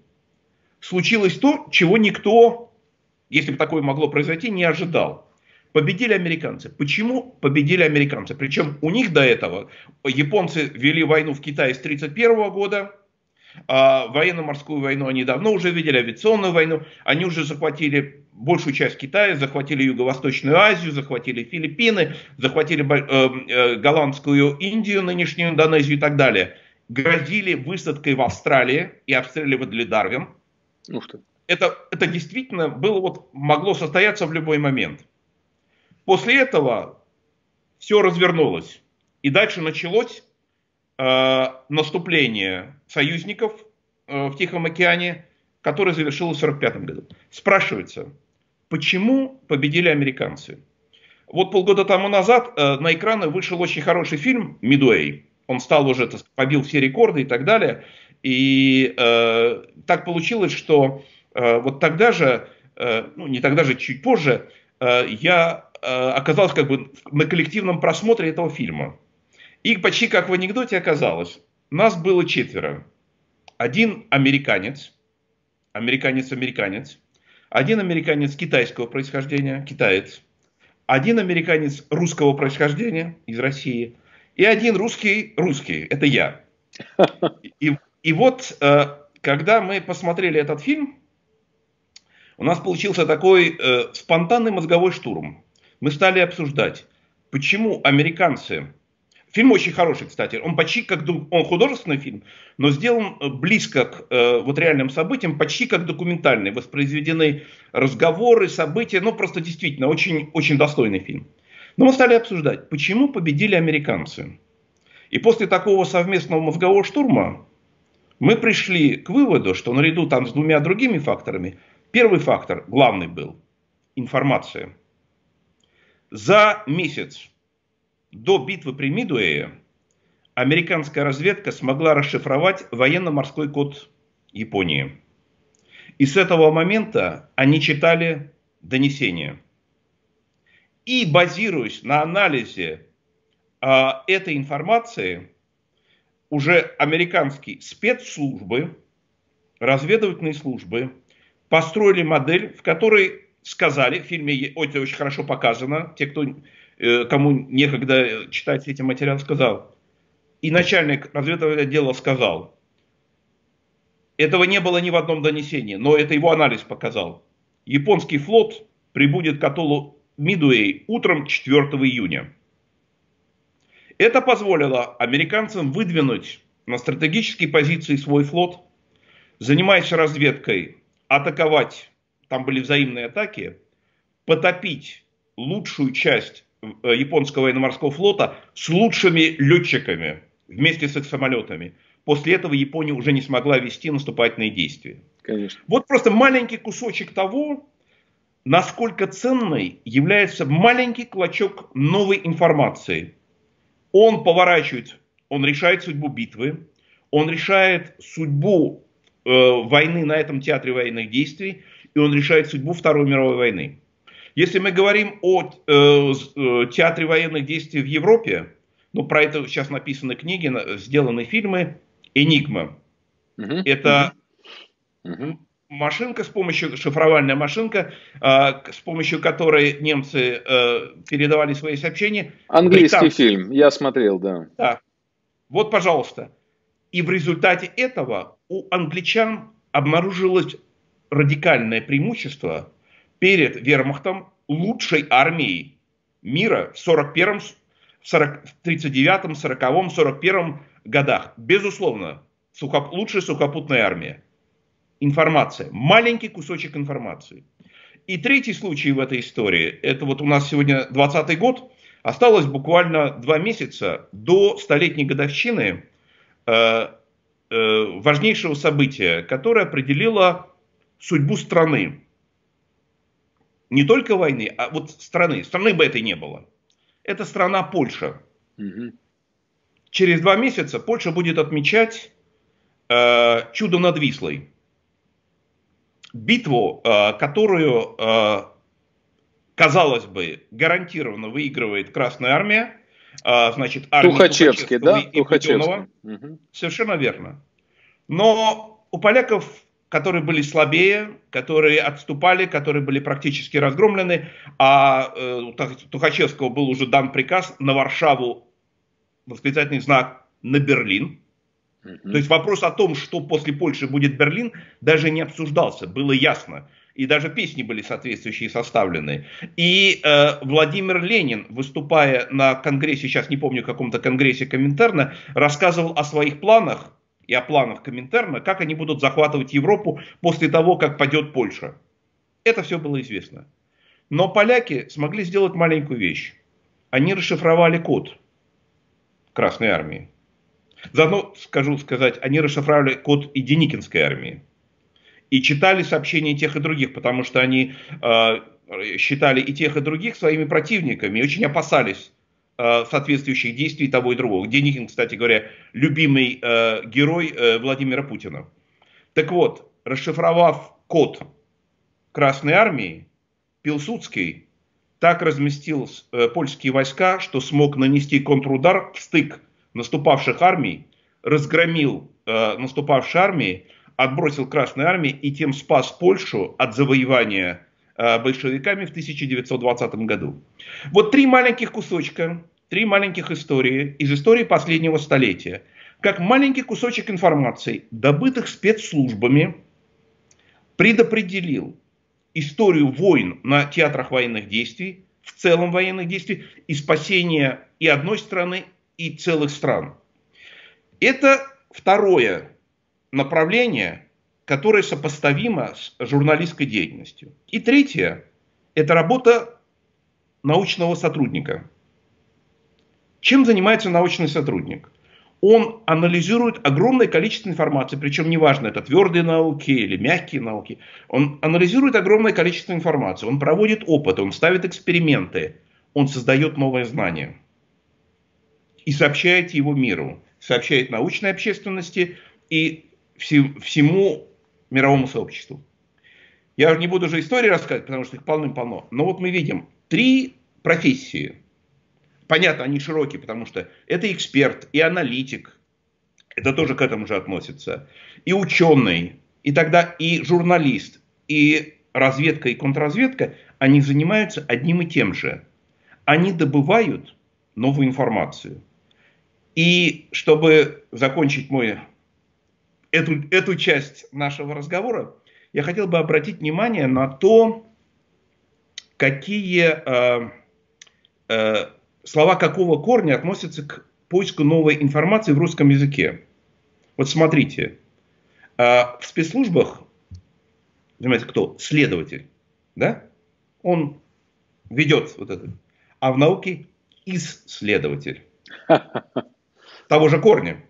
Случилось то, чего никто, если бы такое могло произойти, не ожидал. Победили американцы. Почему победили американцы? Причем у них до этого японцы вели войну в Китае с 1931 года, а военно-морскую войну они давно уже видели, авиационную войну. Они уже захватили большую часть Китая, захватили Юго-Восточную Азию, захватили Филиппины, захватили э, э, голландскую Индию, нынешнюю Индонезию и так далее. Грозили высадкой в Австралии и обстреливали Дарвин. Ух ты. Это, это действительно было вот, могло состояться в любой момент. После этого все развернулось. И дальше началось э, наступление союзников э, в Тихом океане, которое завершилось в 1945 году. Спрашивается, почему победили американцы? Вот полгода тому назад э, на экраны вышел очень хороший фильм «Мидуэй». Он стал уже, побил все рекорды и так далее. И э, так получилось, что э, вот тогда же, э, ну не тогда же, чуть позже, э, я э, оказался как бы на коллективном просмотре этого фильма. И почти как в анекдоте оказалось, нас было четверо. Один американец, американец-американец, один американец китайского происхождения, китаец, один американец русского происхождения из России и один русский, русский, это я. И, и вот, э, когда мы посмотрели этот фильм, у нас получился такой э, спонтанный мозговой штурм. Мы стали обсуждать, почему американцы Фильм очень хороший, кстати. Он почти как он художественный фильм, но сделан э, близко к э, вот реальным событиям, почти как документальный. Воспроизведены разговоры, события. Ну, просто действительно очень, очень достойный фильм. Но мы стали обсуждать, почему победили американцы. И после такого совместного мозгового штурма мы пришли к выводу, что наряду там с двумя другими факторами, первый фактор, главный был, информация. За месяц до битвы при Мидуэе американская разведка смогла расшифровать военно-морской код Японии. И с этого момента они читали донесения. И базируясь на анализе а, этой информации, уже американские спецслужбы, разведывательные службы построили модель, в которой сказали, в фильме это очень хорошо показано, те, кто кому некогда читать эти материалы, сказал. И начальник разведывательного отдела сказал, этого не было ни в одном донесении, но это его анализ показал. Японский флот прибудет к атоллу Мидуэй утром 4 июня. Это позволило американцам выдвинуть на стратегические позиции свой флот, занимаясь разведкой, атаковать, там были взаимные атаки, потопить лучшую часть э, японского военно-морского флота с лучшими летчиками вместе с их самолетами. После этого Япония уже не смогла вести наступательные действия. Конечно. Вот просто маленький кусочек того, насколько ценной является маленький клочок новой информации. Он поворачивает, он решает судьбу битвы, он решает судьбу э, войны на этом театре военных действий, и он решает судьбу Второй мировой войны. Если мы говорим о э, э, театре военных действий в Европе, ну, про это сейчас написаны книги, сделаны фильмы, «Энигма». Угу, это угу. машинка с помощью, шифровальная машинка, э, с помощью которой немцы э, передавали свои сообщения. Английский Британцы. фильм, я смотрел, да. Да. Вот, пожалуйста. И в результате этого у англичан обнаружилось радикальное преимущество перед вермахтом лучшей армией мира в 41-м, 39-м, 40-м, 41-м годах. Безусловно, сухоп, лучшая сухопутная армия. Информация. Маленький кусочек информации. И третий случай в этой истории, это вот у нас сегодня 20 год, осталось буквально два месяца до столетней годовщины э, э, важнейшего события, которое определило судьбу страны. Не только войны, а вот страны. Страны бы этой не было. Это страна Польша. Угу. Через два месяца Польша будет отмечать э, чудо над Вислой. Битву, э, которую, э, казалось бы, гарантированно выигрывает Красная Армия. Э, значит, армия Тухачевский, да? И Тухачевский. Угу. Совершенно верно. Но у поляков которые были слабее, которые отступали, которые были практически разгромлены, а э, Тухачевского был уже дан приказ на Варшаву, восклицательный знак, на Берлин. Mm-hmm. То есть вопрос о том, что после Польши будет Берлин, даже не обсуждался, было ясно. И даже песни были соответствующие составлены. И э, Владимир Ленин, выступая на конгрессе, сейчас не помню, каком-то конгрессе Коминтерна, рассказывал о своих планах и о планах Коминтерна, как они будут захватывать Европу после того, как падет Польша. Это все было известно. Но поляки смогли сделать маленькую вещь. Они расшифровали код Красной Армии. Заодно, скажу сказать, они расшифровали код и Деникинской армии. И читали сообщения тех и других, потому что они э, считали и тех, и других своими противниками и очень опасались соответствующих действий того и другого. Деникин, кстати говоря, любимый э, герой э, Владимира Путина. Так вот, расшифровав код Красной Армии, Пилсудский так разместил э, польские войска, что смог нанести контрудар в стык наступавших армий, разгромил э, наступавшие армии, отбросил Красной армии и тем спас Польшу от завоевания э, большевиками в 1920 году. Вот три маленьких кусочка три маленьких истории из истории последнего столетия. Как маленький кусочек информации, добытых спецслужбами, предопределил историю войн на театрах военных действий, в целом военных действий, и спасения и одной страны, и целых стран. Это второе направление, которое сопоставимо с журналистской деятельностью. И третье – это работа научного сотрудника – чем занимается научный сотрудник? Он анализирует огромное количество информации, причем неважно, это твердые науки или мягкие науки. Он анализирует огромное количество информации, он проводит опыт, он ставит эксперименты, он создает новое знание и сообщает его миру, сообщает научной общественности и всему мировому сообществу. Я не буду уже истории рассказывать, потому что их полным-полно. Но вот мы видим три профессии – Понятно, они широкие, потому что это эксперт и аналитик, это тоже к этому же относится, и ученый, и тогда и журналист, и разведка, и контрразведка, они занимаются одним и тем же. Они добывают новую информацию. И чтобы закончить мой, эту, эту часть нашего разговора, я хотел бы обратить внимание на то, какие э, э, слова какого корня относятся к поиску новой информации в русском языке. Вот смотрите, а, в спецслужбах, понимаете, кто? Следователь, да? Он ведет вот это. а в науке исследователь. Того же корня.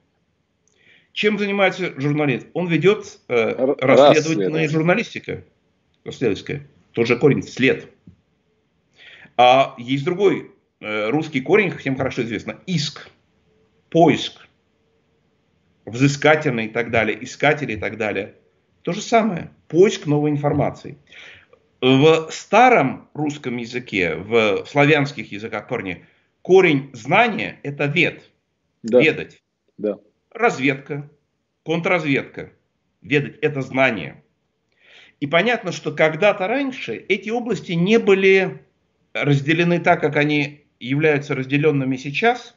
Чем занимается журналист? Он ведет э, расследовательная журналистика. Расследовательская. Тот же корень след. А есть другой русский корень, всем хорошо известно. Иск. Поиск. Взыскательный и так далее. Искатели и так далее. То же самое. Поиск новой информации. В старом русском языке, в славянских языках корни, корень знания – это вед. Да. Ведать. Да разведка, контрразведка. Ведать – это знание. И понятно, что когда-то раньше эти области не были разделены так, как они являются разделенными сейчас.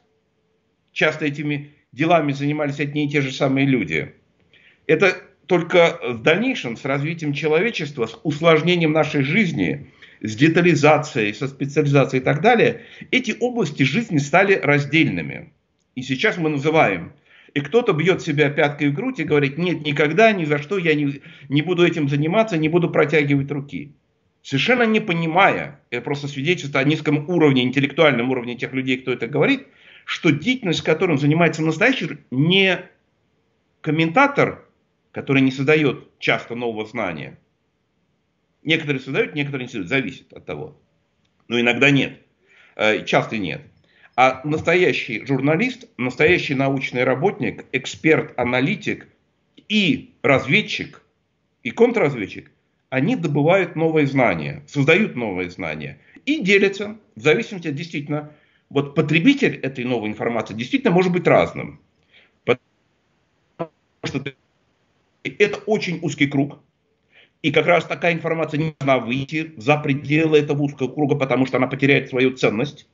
Часто этими делами занимались одни и те же самые люди. Это только в дальнейшем с развитием человечества, с усложнением нашей жизни, с детализацией, со специализацией и так далее, эти области жизни стали раздельными. И сейчас мы называем и кто-то бьет себя пяткой в грудь и говорит, нет, никогда, ни за что я не, не буду этим заниматься, не буду протягивать руки. Совершенно не понимая, это просто свидетельство о низком уровне, интеллектуальном уровне тех людей, кто это говорит, что деятельность, которой он занимается настоящий, не комментатор, который не создает часто нового знания. Некоторые создают, некоторые не создают, зависит от того. Но иногда нет, э, часто нет. А настоящий журналист, настоящий научный работник, эксперт, аналитик и разведчик, и контрразведчик, они добывают новые знания, создают новые знания и делятся. В зависимости от действительно, вот потребитель этой новой информации действительно может быть разным. Потому что это очень узкий круг, и как раз такая информация не должна выйти за пределы этого узкого круга, потому что она потеряет свою ценность.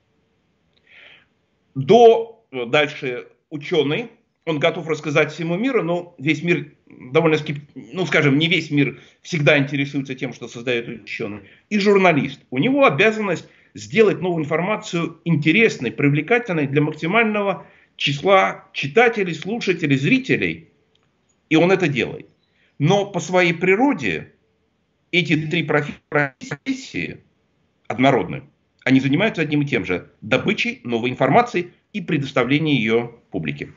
До э, дальше ученый, он готов рассказать всему миру, но весь мир довольно скептически, ну скажем, не весь мир всегда интересуется тем, что создает ученый. И журналист. У него обязанность сделать новую информацию интересной, привлекательной для максимального числа читателей, слушателей, зрителей. И он это делает. Но по своей природе эти три профессии однородны. Они занимаются одним и тем же – добычей новой информации и предоставлением ее публике.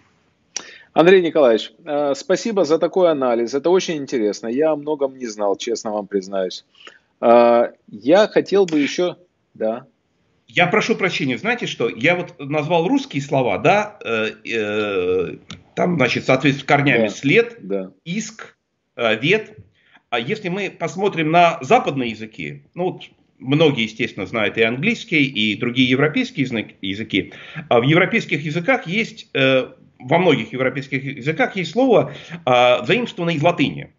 Андрей Николаевич, э, спасибо за такой анализ. Это очень интересно. Я о многом не знал, честно вам признаюсь. Э, я хотел бы еще... Да. Я прошу прощения, знаете что, я вот назвал русские слова, да, э, э, там, значит, соответственно, корнями да. след, да. иск, э, вет. А если мы посмотрим на западные языки, ну вот многие, естественно, знают и английский, и другие европейские языки. А в европейских языках есть, э, во многих европейских языках есть слово, э, заимствованное из латыни.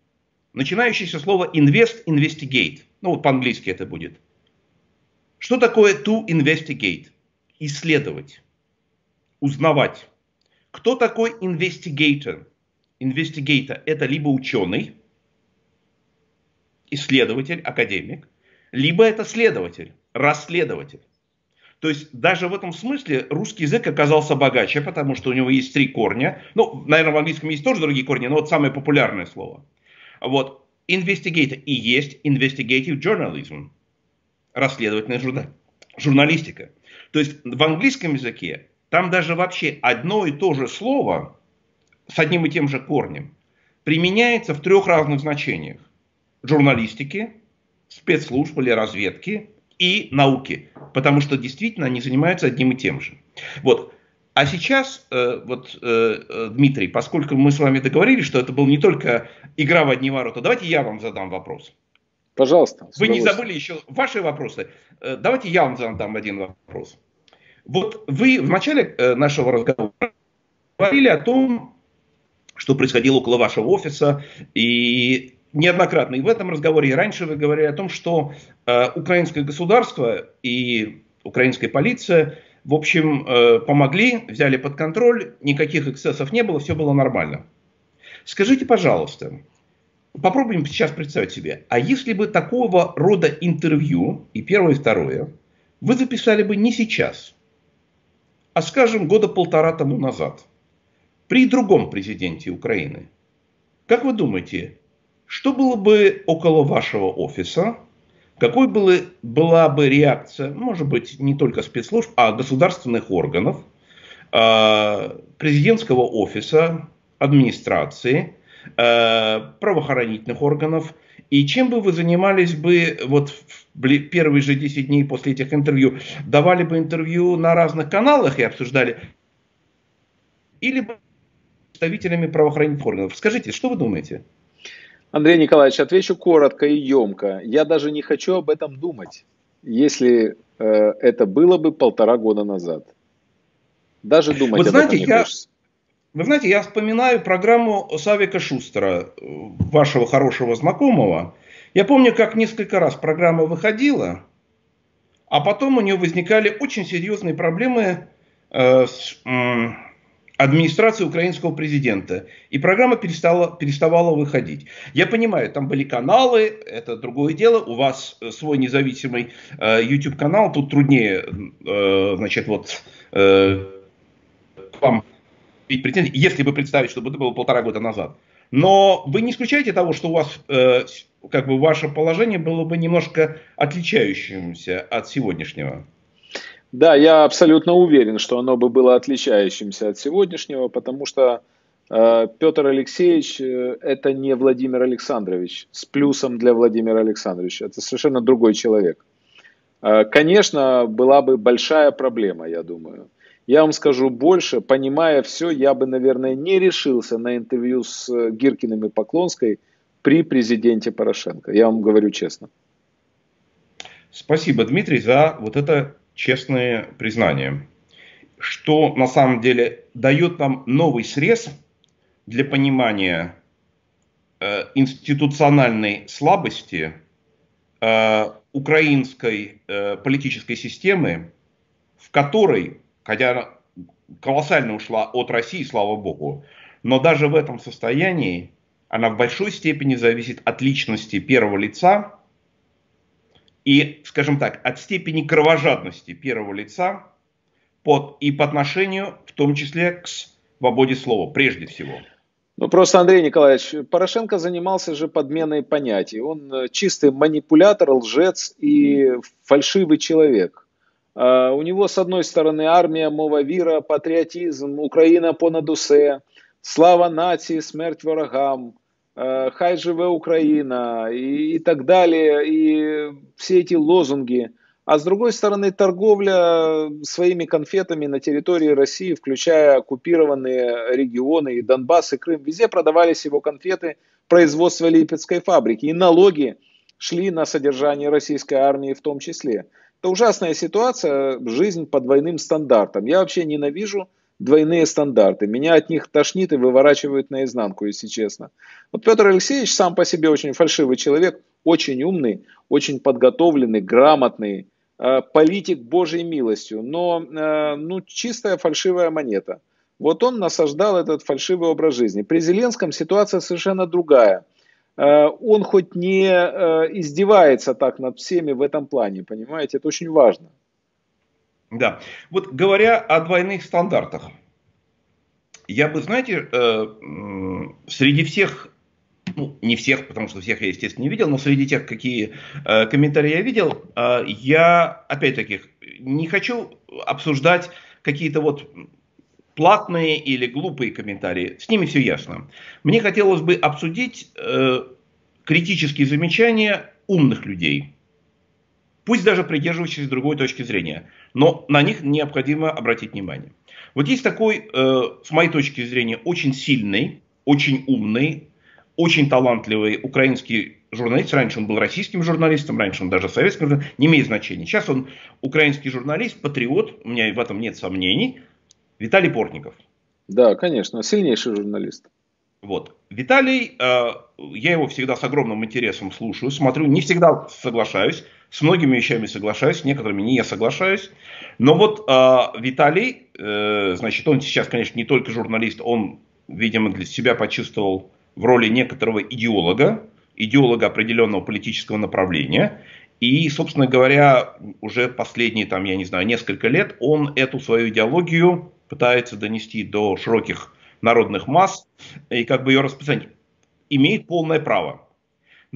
Начинающееся слово invest, investigate. Ну вот по-английски это будет. Что такое to investigate? Исследовать, узнавать. Кто такой investigator? Investigator – это либо ученый, исследователь, академик – либо это следователь, расследователь. То есть даже в этом смысле русский язык оказался богаче, потому что у него есть три корня. Ну, наверное, в английском есть тоже другие корни, но вот самое популярное слово. Вот investigate и есть investigative journalism, расследовательная журна... журналистика. То есть в английском языке там даже вообще одно и то же слово с одним и тем же корнем применяется в трех разных значениях. Журналистики, спецслужб или разведки и науки, потому что действительно они занимаются одним и тем же. Вот. А сейчас, э, вот, э, э, Дмитрий, поскольку мы с вами договорились, что это был не только игра в одни ворота, давайте я вам задам вопрос. Пожалуйста. Вы не забыли еще ваши вопросы? Э, давайте я вам задам один вопрос. Вот вы в начале нашего разговора говорили о том, что происходило около вашего офиса, и неоднократно и в этом разговоре, и раньше вы говорили о том, что э, украинское государство и украинская полиция, в общем, э, помогли, взяли под контроль, никаких эксцессов не было, все было нормально. Скажите, пожалуйста, попробуем сейчас представить себе, а если бы такого рода интервью, и первое, и второе, вы записали бы не сейчас, а, скажем, года полтора тому назад, при другом президенте Украины, как вы думаете, что было бы около вашего офиса какой была, была бы реакция, может быть, не только спецслужб, а государственных органов, э, президентского офиса, администрации, э, правоохранительных органов, и чем бы вы занимались бы вот в первые же 10 дней после этих интервью? Давали бы интервью на разных каналах и обсуждали? Или бы представителями правоохранительных органов? Скажите, что вы думаете? Андрей Николаевич, отвечу коротко и емко. Я даже не хочу об этом думать, если э, это было бы полтора года назад. Даже думать вот об знаете, этом не я, хочется. Вы знаете, я вспоминаю программу Савика Шустера, вашего хорошего знакомого. Я помню, как несколько раз программа выходила, а потом у нее возникали очень серьезные проблемы э, с э, администрацией украинского президента. И программа перестала, переставала выходить. Я понимаю, там были каналы, это другое дело. У вас свой независимый э, YouTube канал, тут труднее, э, значит, вот э, вам претензий, если бы представить, что это было полтора года назад. Но вы не исключаете того, что у вас, э, как бы, ваше положение было бы немножко отличающимся от сегодняшнего? Да, я абсолютно уверен, что оно бы было отличающимся от сегодняшнего, потому что э, Петр Алексеевич э, это не Владимир Александрович с плюсом для Владимира Александровича. Это совершенно другой человек. Э, конечно, была бы большая проблема, я думаю. Я вам скажу больше, понимая все, я бы, наверное, не решился на интервью с э, Гиркиным и Поклонской при президенте Порошенко. Я вам говорю честно. Спасибо, Дмитрий, за вот это честное признание, что на самом деле дает нам новый срез для понимания э, институциональной слабости э, украинской э, политической системы, в которой хотя она колоссально ушла от России, слава богу, но даже в этом состоянии она в большой степени зависит от личности первого лица и, скажем так, от степени кровожадности первого лица под, и по отношению, в том числе, к свободе слова, прежде всего. Ну просто, Андрей Николаевич, Порошенко занимался же подменой понятий. Он э, чистый манипулятор, лжец и фальшивый человек. А, у него, с одной стороны, армия, мова віра, патріотизм, Україна понад усе, слава нації, смерть ворогам, а, хай живе Украина и, и так далее, и все эти лозунги. А с другой стороны, торговля своими конфетами на территории России, включая оккупированные регионы и Донбасс, и Крым, везде продавались его конфеты производства Липецкой фабрики. И налоги шли на содержание российской армии в том числе. Это ужасная ситуация, жизнь по двойным стандартам. Я вообще ненавижу двойные стандарты. Меня от них тошнит и выворачивает наизнанку, если честно. Вот Петр Алексеевич сам по себе очень фальшивый человек, очень умный, очень подготовленный, грамотный, э, политик Божьей милостью, но э, ну, чистая фальшивая монета. Вот он насаждал этот фальшивый образ жизни. При Зеленском ситуация совершенно другая. Э, он хоть не издевается так над всеми в этом плане, понимаете, это очень важно. Да, вот говоря о двойных стандартах, я бы, знаете, э, среди всех, ну, не всех, потому что всех я, естественно, не видел, но среди тех, какие комментарии я видел, я, опять-таки, не хочу обсуждать какие-то вот платные или глупые комментарии. С ними все ясно. Мне хотелось бы обсудить э, критические замечания умных людей. Пусть даже придерживающихся другой точки зрения. Но на них необходимо обратить внимание. Вот есть такой, э, с моей точки зрения, очень сильный, очень умный, очень талантливый украинский журналист. Раньше он был российским журналистом, раньше он даже советским журналистом. Не имеет значения. Сейчас он украинский журналист, патриот. У меня в этом нет сомнений. Виталий Портников. Да, конечно, сильнейший журналист. Вот. Виталий, э, я его всегда с огромным интересом слушаю, смотрю, не всегда соглашаюсь, с многими вещами соглашаюсь, с некоторыми не соглашаюсь. Но вот э, Виталий, э, значит, он сейчас, конечно, не только журналист, он, видимо, для себя почувствовал в роли некоторого идеолога, идеолога определенного политического направления. И, собственно говоря, уже последние, там, я не знаю, несколько лет он эту свою идеологию пытается донести до широких народных масс и как бы ее распространить, имеет полное право.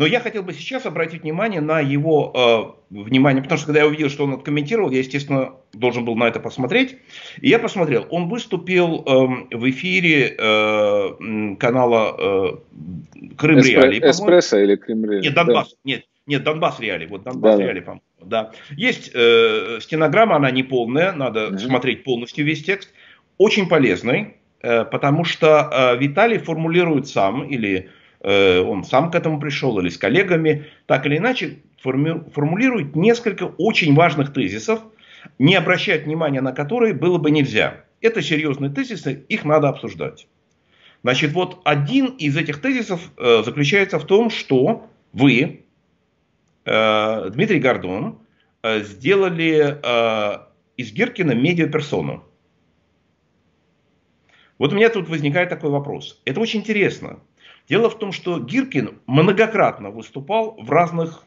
Но я хотел бы сейчас обратить внимание на его э, внимание, потому что когда я увидел, что он откомментировал, я, естественно, должен был на это посмотреть. И я посмотрел. Он выступил э, в эфире э, канала э, Крым Эспре- Реалии. Эспрессо или Крым Реалии? Нет, Донбасс. Да. Нет, нет, Донбасс Реалии. Вот Донбасс да, Реалии, по-моему. Да. Есть э, стенограмма, она не полная, надо угу. смотреть полностью весь текст. Очень полезный, э, потому что э, Виталий формулирует сам или он сам к этому пришел или с коллегами, так или иначе формулирует несколько очень важных тезисов, не обращать внимания на которые было бы нельзя. Это серьезные тезисы, их надо обсуждать. Значит, вот один из этих тезисов э, заключается в том, что вы, э, Дмитрий Гордон, сделали из Гиркина медиаперсону. Вот у меня тут возникает такой вопрос. Это очень интересно. Дело в том, что Гиркин многократно выступал в разных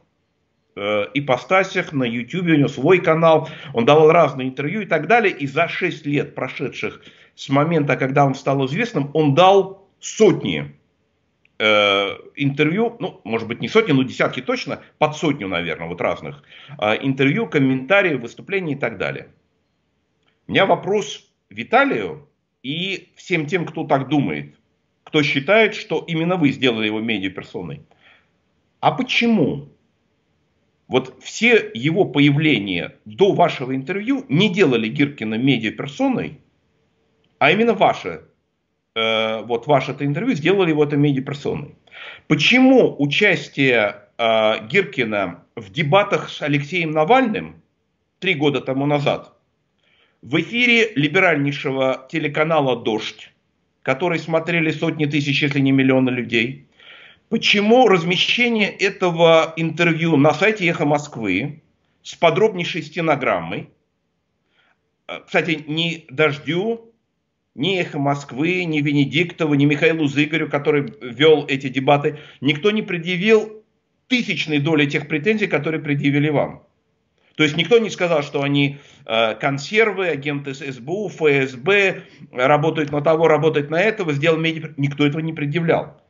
э, ипостасях, на YouTube, у него свой канал, он давал разные интервью и так далее. И за 6 лет, прошедших с момента, когда он стал известным, он дал сотни э, интервью, ну, может быть, не сотни, но десятки точно, под сотню, наверное, вот разных э, интервью, комментариев, выступлений и так далее. У меня вопрос Виталию и всем тем, кто так думает – кто считает, что именно вы сделали его медиаперсоной. А почему? Вот все его появления до вашего интервью не делали Гиркина медиаперсоной, а именно ваше, э, вот ваше это интервью сделали его это медиаперсоной. Почему участие э, Гиркина в дебатах с Алексеем Навальным три года тому назад в эфире либеральнейшего телеканала «Дождь» который смотрели сотни тысяч, если не миллионы людей. Почему размещение этого интервью на сайте «Эхо Москвы» с подробнейшей стенограммой, э, кстати, ни «Дождю», ни «Эхо Москвы», ни Венедиктову, ни Михаилу Зыгорю, который вел эти дебаты, никто не предъявил тысячной доли тех претензий, которые предъявили вам. То есть никто не сказал, что они э, консервы, агенты СБУ, ФСБ, работают на того, работают на этого, сделал медиа... Никто этого не предъявлял.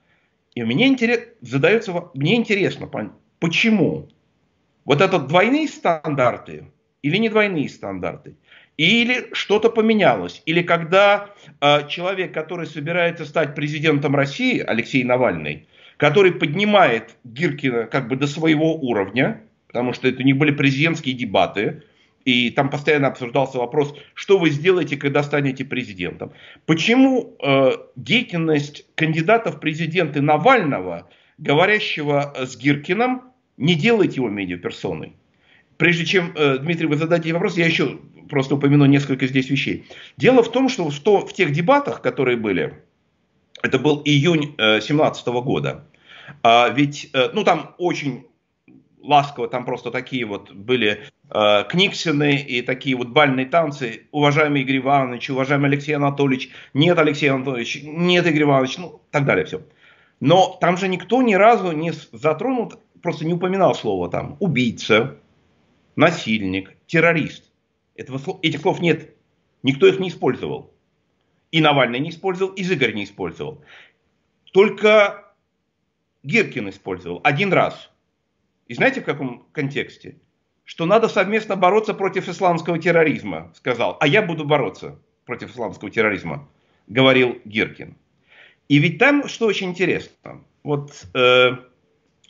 И мне интерес, задается, мне интересно, почему? Вот это двойные стандарты или не двойные стандарты? Или что-то поменялось? Или когда э, человек, который собирается стать президентом России, Алексей Навальный, который поднимает Гиркина как бы до своего уровня, потому что это не были президентские дебаты, и там постоянно обсуждался вопрос, что вы сделаете, когда станете президентом. Почему э, деятельность кандидата в президенты Навального, говорящего с Гиркиным, не делает его медиаперсоной? Прежде чем, э, Дмитрий, вы зададите вопрос, я еще просто упомяну несколько здесь вещей. Дело в том, что в, то, в тех дебатах, которые были, это был июнь 2017 э, года, а ведь, э, ну там очень ласково, там просто такие вот были э, книгсины и такие вот бальные танцы. Уважаемый Игорь Иванович, уважаемый Алексей Анатольевич, нет, Алексей Анатольевич, нет, Игорь Иванович, ну, так далее, все. Но там же никто ни разу не затронул, просто не упоминал слово там убийца, насильник, террорист. Этого, этих слов нет. Никто их не использовал. И Навальный не использовал, и Зыгорь не использовал. Только Гиркин использовал один раз – и знаете в каком контексте? Что надо совместно бороться против исламского терроризма, сказал. А я буду бороться против исламского терроризма, говорил Гиркин. И ведь там, что очень интересно, вот э,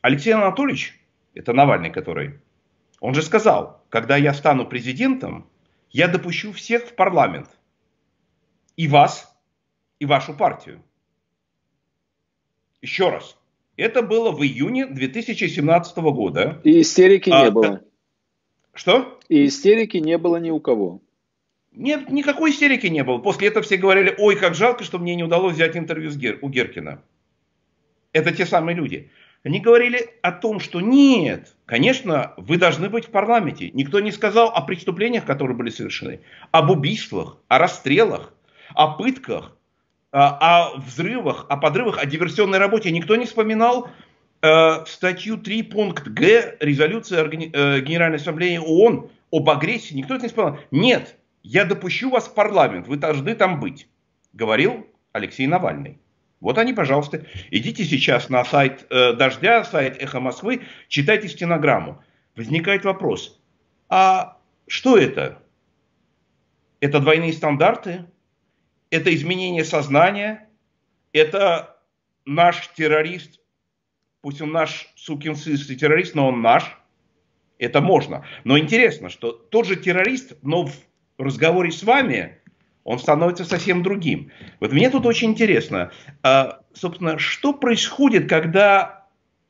Алексей Анатольевич, это Навальный, который, он же сказал, когда я стану президентом, я допущу всех в парламент. И вас, и вашу партию. Еще раз. Это было в июне 2017 года. И истерики а, не было. Что? И истерики не было ни у кого. Нет, никакой истерики не было. После этого все говорили, ой, как жалко, что мне не удалось взять интервью с Гер, у Геркина. Это те самые люди. Они говорили о том, что нет, конечно, вы должны быть в парламенте. Никто не сказал о преступлениях, которые были совершены, об убийствах, о расстрелах, о пытках, о взрывах, о подрывах, о диверсионной работе никто не вспоминал э, статью 3 пункт Г резолюции э, Генеральной Ассамблеи ООН об агрессии. Никто это не вспоминал. Нет, я допущу вас в парламент, вы должны там быть, говорил Алексей Навальный. Вот они, пожалуйста. Идите сейчас на сайт э, Дождя, сайт Эхо Москвы, читайте стенограмму. Возникает вопрос, а что это? Это двойные стандарты? Это изменение сознания? Это наш террорист, пусть он наш сукин сын террорист, но он наш? Это можно. Но интересно, что тот же террорист, но в разговоре с вами он становится совсем другим. Вот мне тут очень интересно, а, собственно, что происходит, когда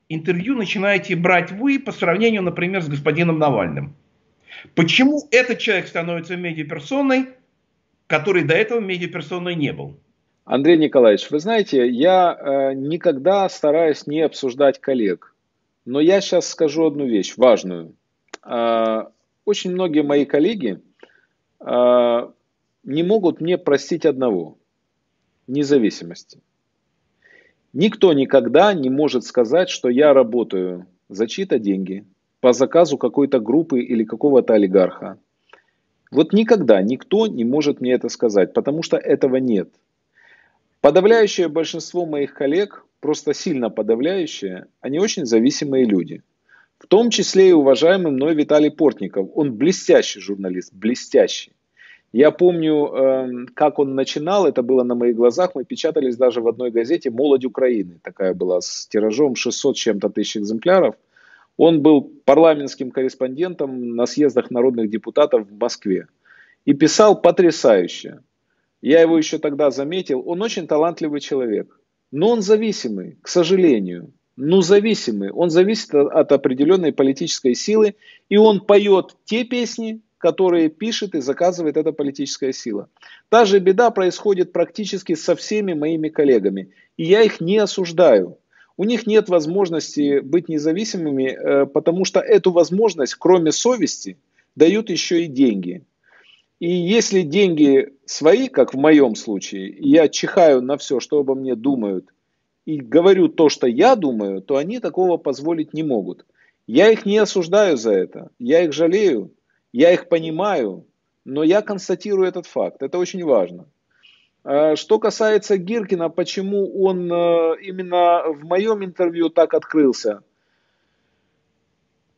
интервью начинаете брать вы по сравнению, например, с господином Навальным? Почему этот человек становится медиаперсоной, который до этого медиаперсоной не был? Андрей Николаевич, вы знаете, я э, никогда стараюсь не обсуждать коллег. Но я сейчас скажу одну вещь важную. Э, очень многие мои коллеги э, не могут мне простить одного – независимости. Никто никогда не может сказать, что я работаю за чьи-то деньги, по заказу какой-то группы или какого-то олигарха. Вот никогда никто не может мне это сказать, потому что этого нет. Подавляющее большинство моих коллег, просто сильно подавляющее, они очень зависимые люди. В том числе и уважаемый мной Виталий Портников. Он блестящий журналист, блестящий. Я помню, эм, как он начинал, это было на моих глазах, мы печатались даже в одной газете «Молодь Украины», такая была с тиражом 600 чем-то тысяч экземпляров. Он был парламентским корреспондентом на съездах народных депутатов в Москве и писал потрясающе. Я его еще тогда заметил, он очень талантливый человек, но он зависимый, к сожалению. Ну, зависимый. Он зависит от определенной политической силы, и он поет те песни, которые пишет и заказывает эта политическая сила. Та же беда происходит практически со всеми моими коллегами. И я их не осуждаю. У них нет возможности быть независимыми, э, потому что эту возможность, кроме совести, дают еще и деньги. И если деньги свои, как в моем случае, я чихаю на все, что обо мне думают, и говорю то, что я думаю, то они такого позволить не могут. Я их не осуждаю за это, я их жалею, я их понимаю, но я констатирую этот факт. Это очень важно. А, что касается Гиркина, почему он э, именно в моем интервью так открылся?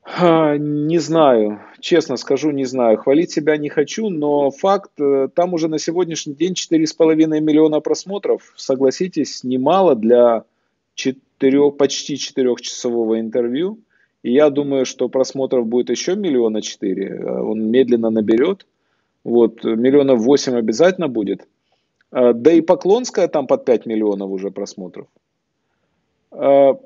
Не знаю, честно скажу, не знаю. Хвалить себя не хочу, но факт, э, там уже на сегодняшний день 4,5 миллиона просмотров. Согласитесь, немало для 4, почти 4-часового интервью. И я думаю, что просмотров будет еще миллиона четыре. Он медленно наберет. Вот, миллионов восемь обязательно будет. А, да и Поклонская там под 5 миллионов уже просмотров. А,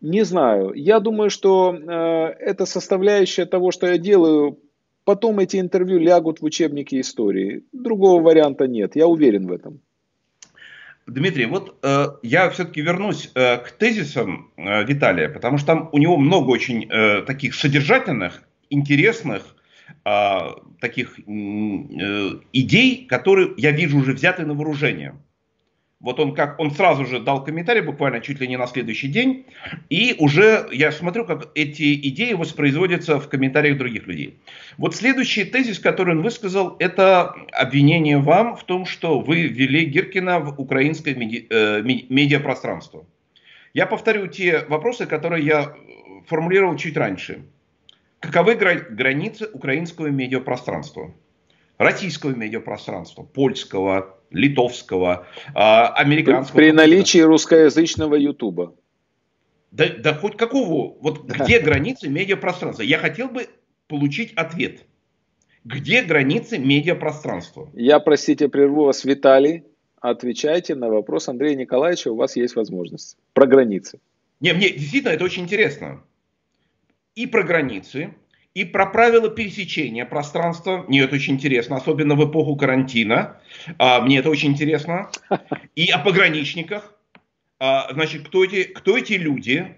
не знаю. Я думаю, что это составляющая того, что я делаю. Потом эти интервью лягут в учебники истории. Другого варианта нет. Я уверен в этом. Дмитрий, вот э, я все-таки вернусь э, к тезисам э, Виталия, потому что там у него много очень э, таких содержательных, интересных, таких э, идей, которые я вижу уже взяты на вооружение. Вот он как, он сразу же дал комментарий, буквально чуть ли не на следующий день, и уже я смотрю, как эти идеи воспроизводятся в комментариях других людей. Вот следующий тезис, который он высказал, это обвинение вам в том, что вы ввели Гиркина в украинское меди, э, медиапространство. Я повторю те вопросы, которые я формулировал чуть раньше. Каковы границы украинского медиапространства? Российского медиапространства, польского, литовского, а, американского. При наличии русскоязычного ютуба. Да, да хоть какого, вот где границы медиапространства? Я хотел бы получить ответ. Где границы медиапространства? Я, простите, прерву вас, Виталий. Отвечайте на вопрос Андрея Николаевича, у вас есть возможность. Про границы. Не, мне действительно это очень интересно. И про границы, и про правила пересечения пространства. Мне это очень интересно, особенно в эпоху карантина. А, мне это очень интересно. И о пограничниках. А, значит, кто эти, кто эти люди?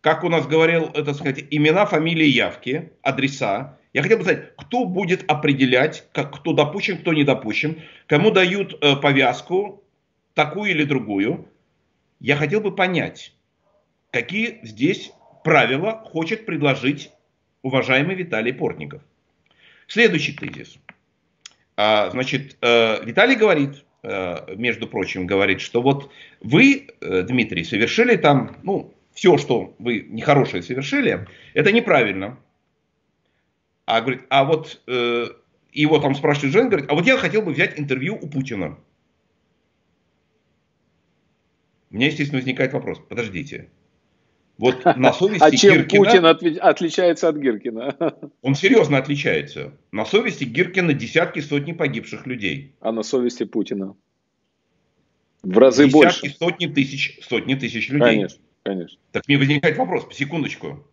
Как у нас говорил, это сказать, имена, фамилии, явки, адреса. Я хотел бы знать, кто будет определять, как, кто допущен, кто не допущен, кому дают э, повязку, такую или другую. Я хотел бы понять, какие здесь правила хочет предложить уважаемый Виталий Портников. Следующий тезис. А, значит, э, Виталий говорит, э, между прочим, говорит, что вот вы, э, Дмитрий, совершили там, ну, все, что вы нехорошее совершили, это неправильно. А говорит, а вот его там спрашивает Жен, говорит, а вот я хотел бы взять интервью у Путина. У меня, естественно, возникает вопрос, подождите, вот на совести А чем Гиркина, Путин отличается от Гиркина? Он серьезно отличается. На совести Гиркина десятки, сотни погибших людей. А на совести Путина? В разы десятки, больше. Десятки, сотни тысяч, сотни тысяч людей. Конечно, конечно. Так мне возникает вопрос, секундочку.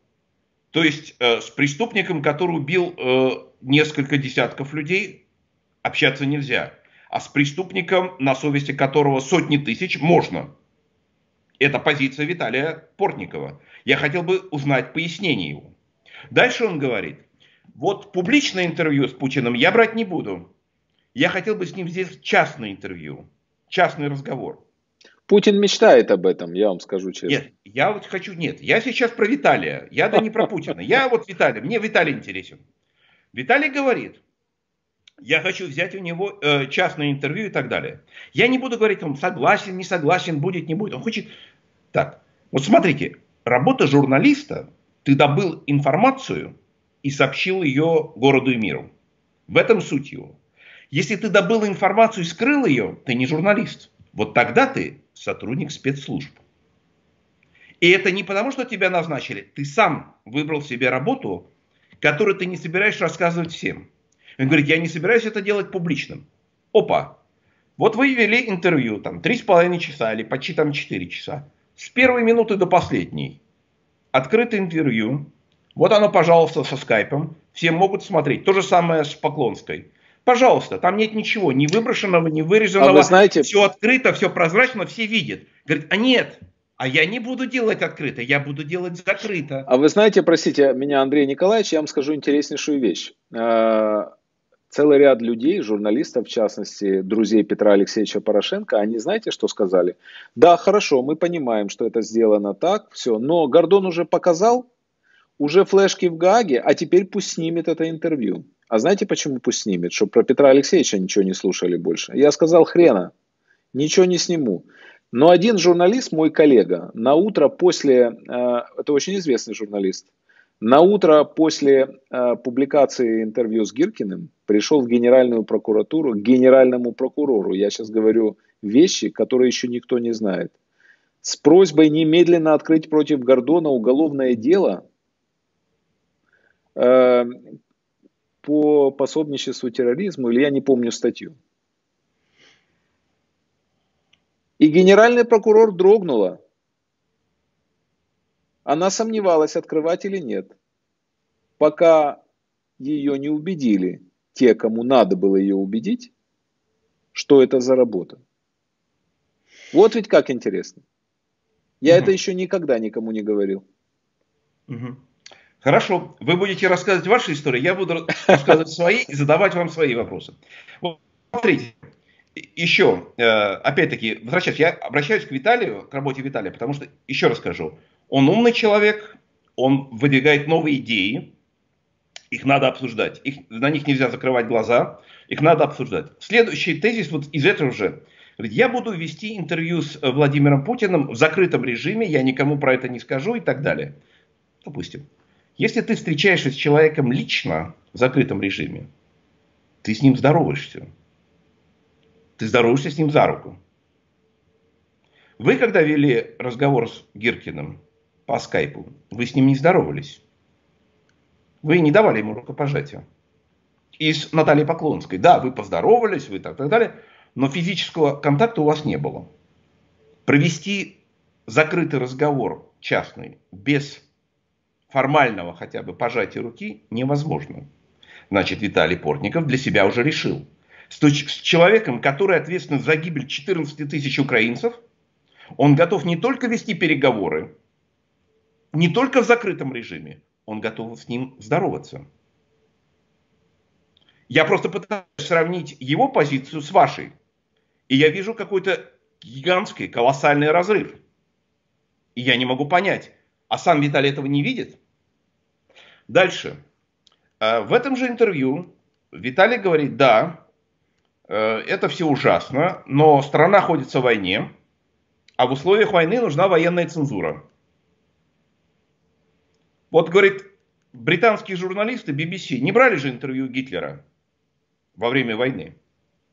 То есть э, с преступником, который убил э, несколько десятков людей, общаться нельзя. А с преступником, на совести которого сотни тысяч, можно. Это позиция Виталия Портникова. Я хотел бы узнать пояснение его. Дальше он говорит, вот публичное интервью с Путиным я брать не буду. Я хотел бы с ним здесь частное интервью, частный разговор. Путин мечтает об этом, я вам скажу честно. Нет, я вот хочу, нет, я сейчас про Виталия, я да не про Путина. Я вот Виталий, мне Виталий интересен. Виталий говорит, я хочу взять у него э, частное интервью и так далее. Я не буду говорить, он согласен, не согласен, будет, не будет. Он хочет... Так, вот смотрите, работа журналиста, ты добыл информацию и сообщил ее городу и миру. В этом суть его. Если ты добыл информацию и скрыл ее, ты не журналист. Вот тогда ты сотрудник спецслужб. И это не потому, что тебя назначили. Ты сам выбрал себе работу, которую ты не собираешься рассказывать всем. Он говорит, я не собираюсь это делать публичным. Опа, вот вы вели интервью, там, три с половиной часа или почти там четыре часа. С первой минуты до последней. Открытое интервью. Вот оно, пожалуйста, со скайпом. Все могут смотреть. То же самое с Поклонской. Пожалуйста, там нет ничего, ни выброшенного, ни вырезанного. А вы знаете... Все открыто, все прозрачно, все видят. Говорит, а нет, а я не буду делать открыто, я буду делать закрыто. А вы знаете, простите меня, Андрей Николаевич, я вам скажу интереснейшую вещь. Целый ряд людей, журналистов, в частности, друзей Петра Алексеевича Порошенко, они знаете, что сказали? Да, хорошо, мы понимаем, что это сделано так, все, но Гордон уже показал, уже флешки в Гаге, а теперь пусть снимет это интервью. А знаете, почему пусть снимет? Чтобы про Петра Алексеевича ничего не слушали больше. Я сказал, хрена, ничего не сниму. Но один журналист, мой коллега, на утро после, э, это очень известный журналист, на утро после э, публикации интервью с Гиркиным пришел в Генеральную прокуратуру, к генеральному прокурору, я сейчас говорю вещи, которые еще никто не знает, с просьбой немедленно открыть против Гордона уголовное дело э, по пособничеству терроризму, или я не помню статью. И генеральный прокурор дрогнула. Она сомневалась, открывать или нет, пока ее не убедили те, кому надо было ее убедить, что это за работа. Вот ведь как интересно. Я угу. это еще никогда никому не говорил. Угу. Хорошо, вы будете рассказывать ваши истории, я буду рассказывать свои и задавать вам свои вопросы. Вот, смотрите, еще, э, опять-таки, возвращаясь, я обращаюсь к Виталию, к работе Виталия, потому что, еще раз скажу, он умный человек, он выдвигает новые идеи, их надо обсуждать, их, на них нельзя закрывать глаза, их надо обсуждать. Следующий тезис вот из этого же. Я буду вести интервью с Владимиром Путиным в закрытом режиме, я никому про это не скажу и так далее. Допустим. Если ты встречаешься с человеком лично в закрытом режиме, ты с ним здороваешься. Ты здороваешься с ним за руку. Вы, когда вели разговор с Гиркиным по скайпу, вы с ним не здоровались. Вы не давали ему рукопожатия. И с Натальей Поклонской. Да, вы поздоровались, вы так, так далее, но физического контакта у вас не было. Провести закрытый разговор частный без формального хотя бы пожатия руки невозможно. Значит, Виталий Портников для себя уже решил. С человеком, который ответственен за гибель 14 тысяч украинцев, он готов не только вести переговоры, не только в закрытом режиме, он готов с ним здороваться. Я просто пытаюсь сравнить его позицию с вашей. И я вижу какой-то гигантский, колоссальный разрыв. И я не могу понять, а сам Виталий этого не видит? Дальше. А, в этом же интервью Виталий говорит, да, э, это все ужасно, но страна находится в войне, а в условиях войны нужна военная цензура. Вот, говорит, британские журналисты BBC не брали же интервью Гитлера во время войны.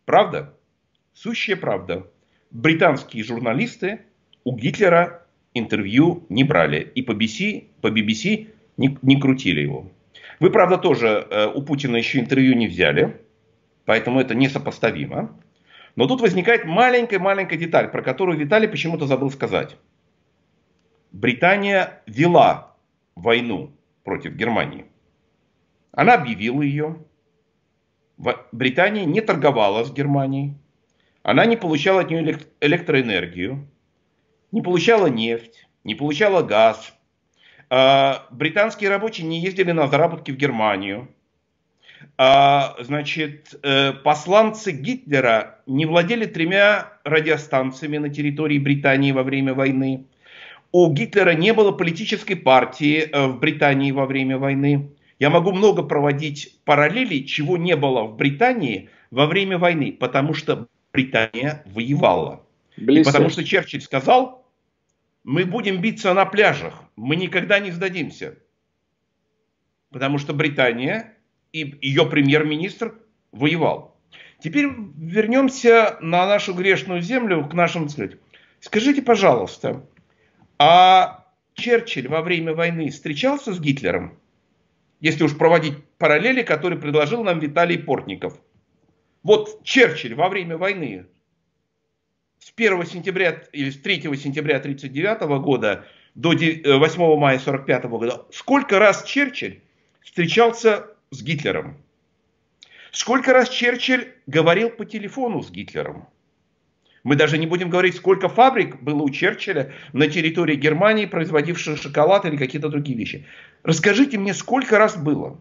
Правда? Сущая правда. Британские журналисты у Гитлера интервью не брали. И по BBC, по BBC не, не крутили его. Вы, правда, тоже э, у Путина еще интервью не взяли. Поэтому это несопоставимо. Но тут возникает маленькая-маленькая деталь, про которую Виталий почему-то забыл сказать. Британия вела войну против Германии. Она объявила ее. Британия не торговала с Германией. Она не получала от нее электроэнергию, не получала нефть, не получала газ. А, британские рабочие не ездили на заработки в Германию. А, значит, э, посланцы Гитлера не владели тремя радиостанциями на территории Британии во время войны. У Гитлера не было политической партии э, в Британии во время войны. Я могу много проводить параллелей, чего не было в Британии во время войны, потому что Британия воевала. И потому что Черчилль сказал, мы будем биться на пляжах, мы никогда не сдадимся. Потому что Британия и ее премьер-министр воевал. Теперь вернемся на нашу грешную землю, к нашим сказать. Скажите, пожалуйста, а Черчилль во время войны встречался с Гитлером? Если уж проводить параллели, которые предложил нам Виталий Портников. Вот Черчилль во время войны с 1 сентября или с 3 сентября 1939 года до 8 э, мая 1945 года, сколько раз Черчилль встречался с Гитлером. Сколько раз Черчилль говорил по телефону с Гитлером. Мы даже не будем говорить, сколько фабрик было у Черчилля на территории Германии, производивших шоколад или какие-то другие вещи. Расскажите мне, сколько раз было?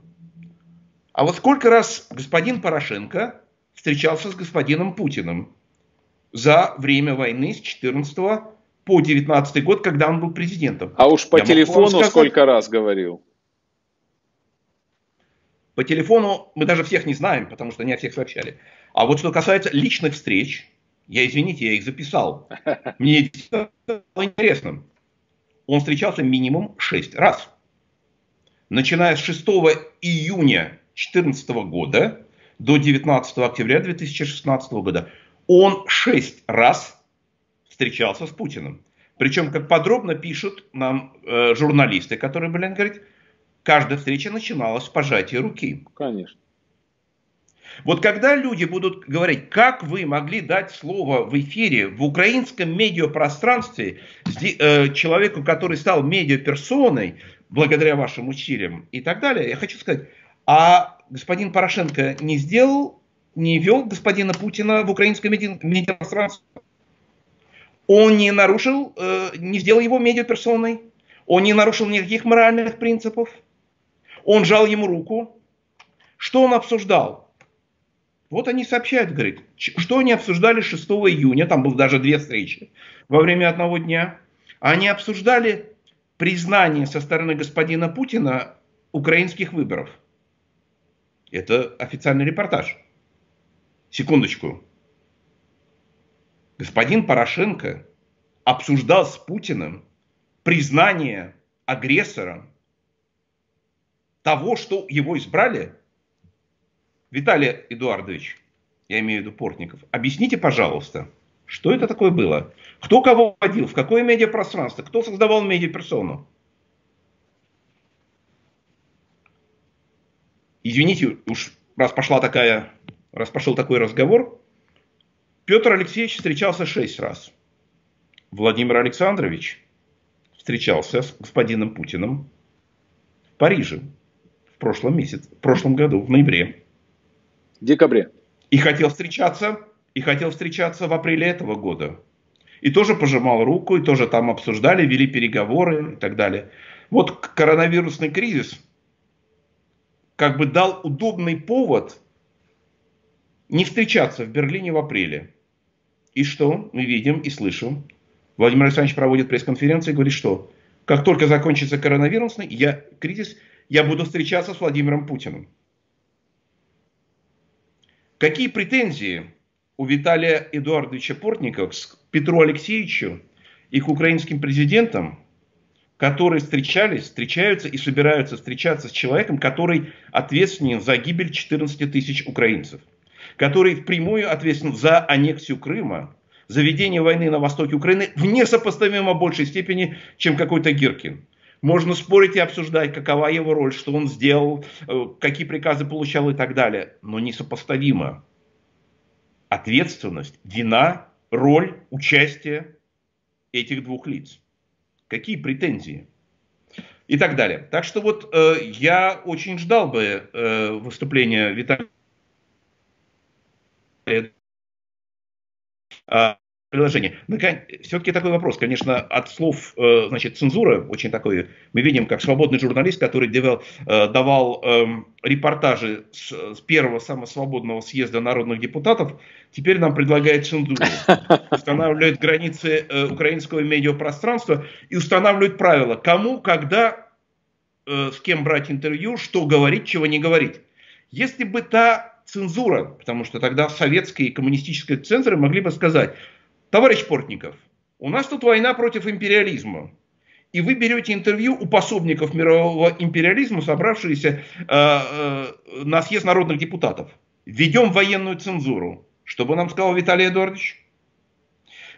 А вот сколько раз господин Порошенко встречался с господином Путиным за время войны с 14 по 19 год, когда он был президентом? А уж по Я телефону сказать, сколько раз говорил? По телефону мы даже всех не знаем, потому что не о всех сообщали. А вот что касается личных встреч, я, извините, я их записал. Мне действительно интересно. Он встречался минимум 6 раз. Начиная с 6 июня 2014 года до 19 октября 2016 года. Он 6 раз встречался с Путиным. Причем, как подробно пишут нам э, журналисты, которые были, говорят, каждая встреча начиналась с пожатия руки. Конечно. Вот когда люди будут говорить, как вы могли дать слово в эфире в украинском медиапространстве э, человеку, который стал медиаперсоной, благодаря вашим усилиям и так далее, я хочу сказать, а господин Порошенко не сделал, не вел господина Путина в украинское медиапространство? Он не нарушил, э, не сделал его медиаперсоной? Он не нарушил никаких моральных принципов? Он жал ему руку. Что он обсуждал? Вот они сообщают, говорит, что они обсуждали 6 июня, там было даже две встречи во время одного дня. Они обсуждали признание со стороны господина Путина украинских выборов. Это официальный репортаж. Секундочку. Господин Порошенко обсуждал с Путиным признание агрессора того, что его избрали, Виталий Эдуардович, я имею в виду Портников, объясните, пожалуйста, что это такое было? Кто кого водил, в какое медиапространство, кто создавал медиаперсону? Извините, уж раз пошла такая, раз пошел такой разговор, Петр Алексеевич встречался шесть раз. Владимир Александрович встречался с господином Путиным в Париже прошлом месяце, в прошлом году, в ноябре. В декабре. И хотел встречаться, и хотел встречаться в апреле этого года. И тоже пожимал руку, и тоже там обсуждали, вели переговоры и так далее. Вот коронавирусный кризис как бы дал удобный повод не встречаться в Берлине в апреле. И что мы видим и слышим? Владимир Александрович проводит пресс-конференцию и говорит, что как только закончится коронавирусный я, кризис, я буду встречаться с Владимиром Путиным. Какие претензии у Виталия Эдуардовича Портникова к Петру Алексеевичу и к украинским президентам, которые встречались, встречаются и собираются встречаться с человеком, который ответственен за гибель 14 тысяч украинцев, который впрямую ответственен за аннексию Крыма, за ведение войны на востоке Украины в несопоставимо большей степени, чем какой-то Гиркин. Можно спорить и обсуждать, какова его роль, что он сделал, э, какие приказы получал и так далее. Но несопоставимо. Ответственность, вина, роль, участие этих двух лиц. Какие претензии? И так далее. Так что вот э, я очень ждал бы э, выступления Виталия приложение. Все-таки такой вопрос, конечно, от слов, э, значит, цензура, очень такой, мы видим, как свободный журналист, который давал, э, давал эм, репортажи с, с первого самого свободного съезда народных депутатов, теперь нам предлагает цензуру, устанавливает границы э, украинского медиапространства и устанавливает правила, кому, когда, с кем брать интервью, что говорить, чего не говорить. Если бы та цензура, потому что тогда советские и коммунистические цензоры могли бы сказать, Товарищ Портников, у нас тут война против империализма. И вы берете интервью у пособников мирового империализма, собравшиеся э, э, на съезд народных депутатов. Ведем военную цензуру. Что бы нам сказал Виталий Эдуардович?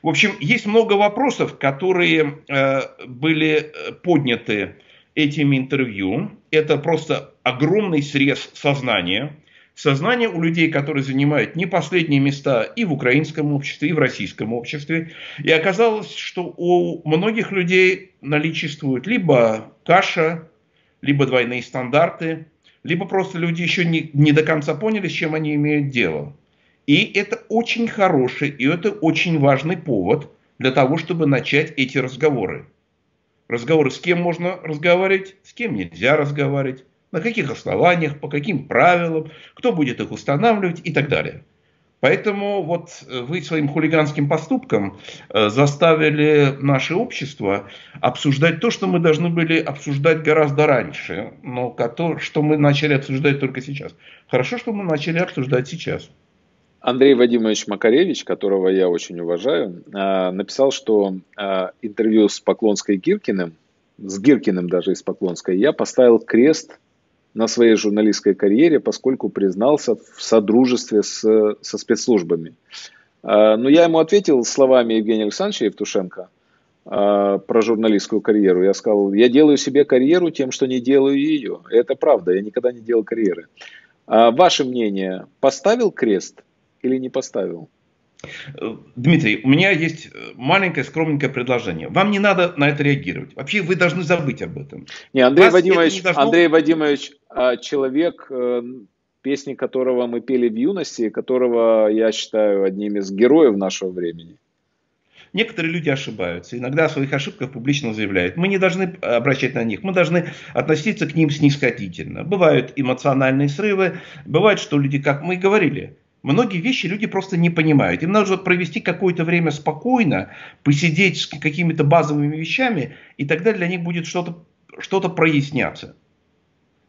В общем, есть много вопросов, которые э, были подняты этими интервью. Это просто огромный срез сознания сознание у людей, которые занимают не последние места и в украинском обществе, и в российском обществе. И оказалось, что у многих людей наличествует либо каша, либо двойные стандарты, либо просто люди еще не, не до конца поняли, с чем они имеют дело. И это очень хороший, и это очень важный повод для того, чтобы начать эти разговоры. Разговоры с кем можно разговаривать, с кем нельзя разговаривать на каких основаниях, по каким правилам, кто будет их устанавливать и так далее. Поэтому вот э, вы своим хулиганским поступком э, заставили наше общество обсуждать то, что мы должны были обсуждать гораздо раньше, но то, что мы начали обсуждать только сейчас. Хорошо, что мы начали обсуждать сейчас. Андрей Вадимович Макаревич, которого я очень уважаю, э, написал, что интервью с Поклонской Гиркиным, с Гиркиным даже из Поклонской, я поставил крест на своей журналистской карьере, поскольку признался в содружестве с, со спецслужбами. А, но я ему ответил словами Евгения Александровича Евтушенко а, про журналистскую карьеру. Я сказал, я делаю себе карьеру тем, что не делаю ее. Это правда, я никогда не делал карьеры. А ваше мнение, поставил крест или не поставил? Дмитрий, у меня есть э, маленькое скромненькое предложение. Вам не надо на это реагировать. Вообще вы должны забыть об этом. Не, Андрей Вас Вадимович, не должно... Андрей Вадимович, а, человек, э, песни которого мы пели в юности, которого я считаю одним из героев нашего времени. Некоторые люди ошибаются, иногда о своих ошибках публично заявляют. Мы не должны обращать на них, мы должны относиться к ним снисходительно. Бывают эмоциональные срывы, бывает, что люди, как мы и говорили, Многие вещи люди просто не понимают. Им нужно провести какое-то время спокойно, посидеть с какими-то базовыми вещами, и тогда для них будет что-то что проясняться.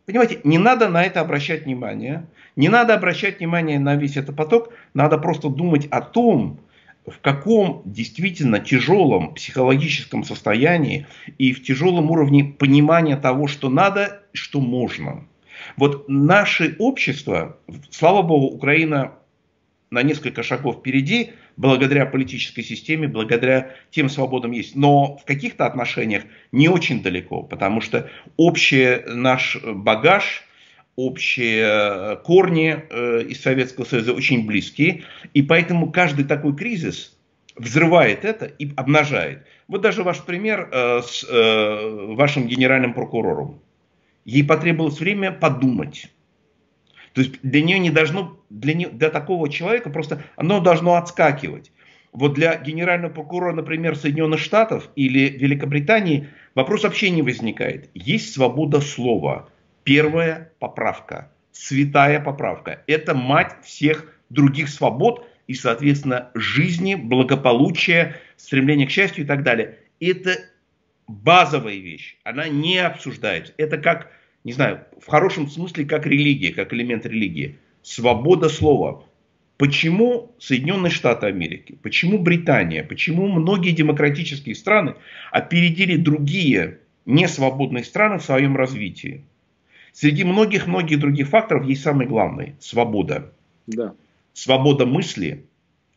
Понимаете, не надо на это обращать внимание, не надо обращать внимание на весь этот поток, надо просто думать о том, в каком действительно тяжелом психологическом состоянии и в тяжелом уровне понимания того, что надо, что можно. Вот наше общество, слава богу, Украина на несколько шагов впереди, благодаря политической системе, благодаря тем свободам есть. Но в каких-то отношениях не очень далеко, потому что общий наш багаж, общие корни э, из Советского Союза очень близкие, и поэтому каждый такой кризис взрывает это и обнажает. Вот даже ваш пример э, с э, вашим генеральным прокурором. Ей потребовалось время подумать то есть для нее не должно, для, не, для такого человека просто оно должно отскакивать. Вот для генерального прокурора, например, Соединенных Штатов или Великобритании вопрос вообще не возникает. Есть свобода слова. Первая поправка, святая поправка. Это мать всех других свобод и, соответственно, жизни, благополучия, стремления к счастью и так далее. Это базовая вещь. Она не обсуждается. Это как не знаю, в хорошем смысле как религия, как элемент религии. Свобода слова. Почему Соединенные Штаты Америки, почему Британия, почему многие демократические страны опередили другие несвободные страны в своем развитии? Среди многих-многих других факторов есть самый главный – свобода. Да. Свобода мысли,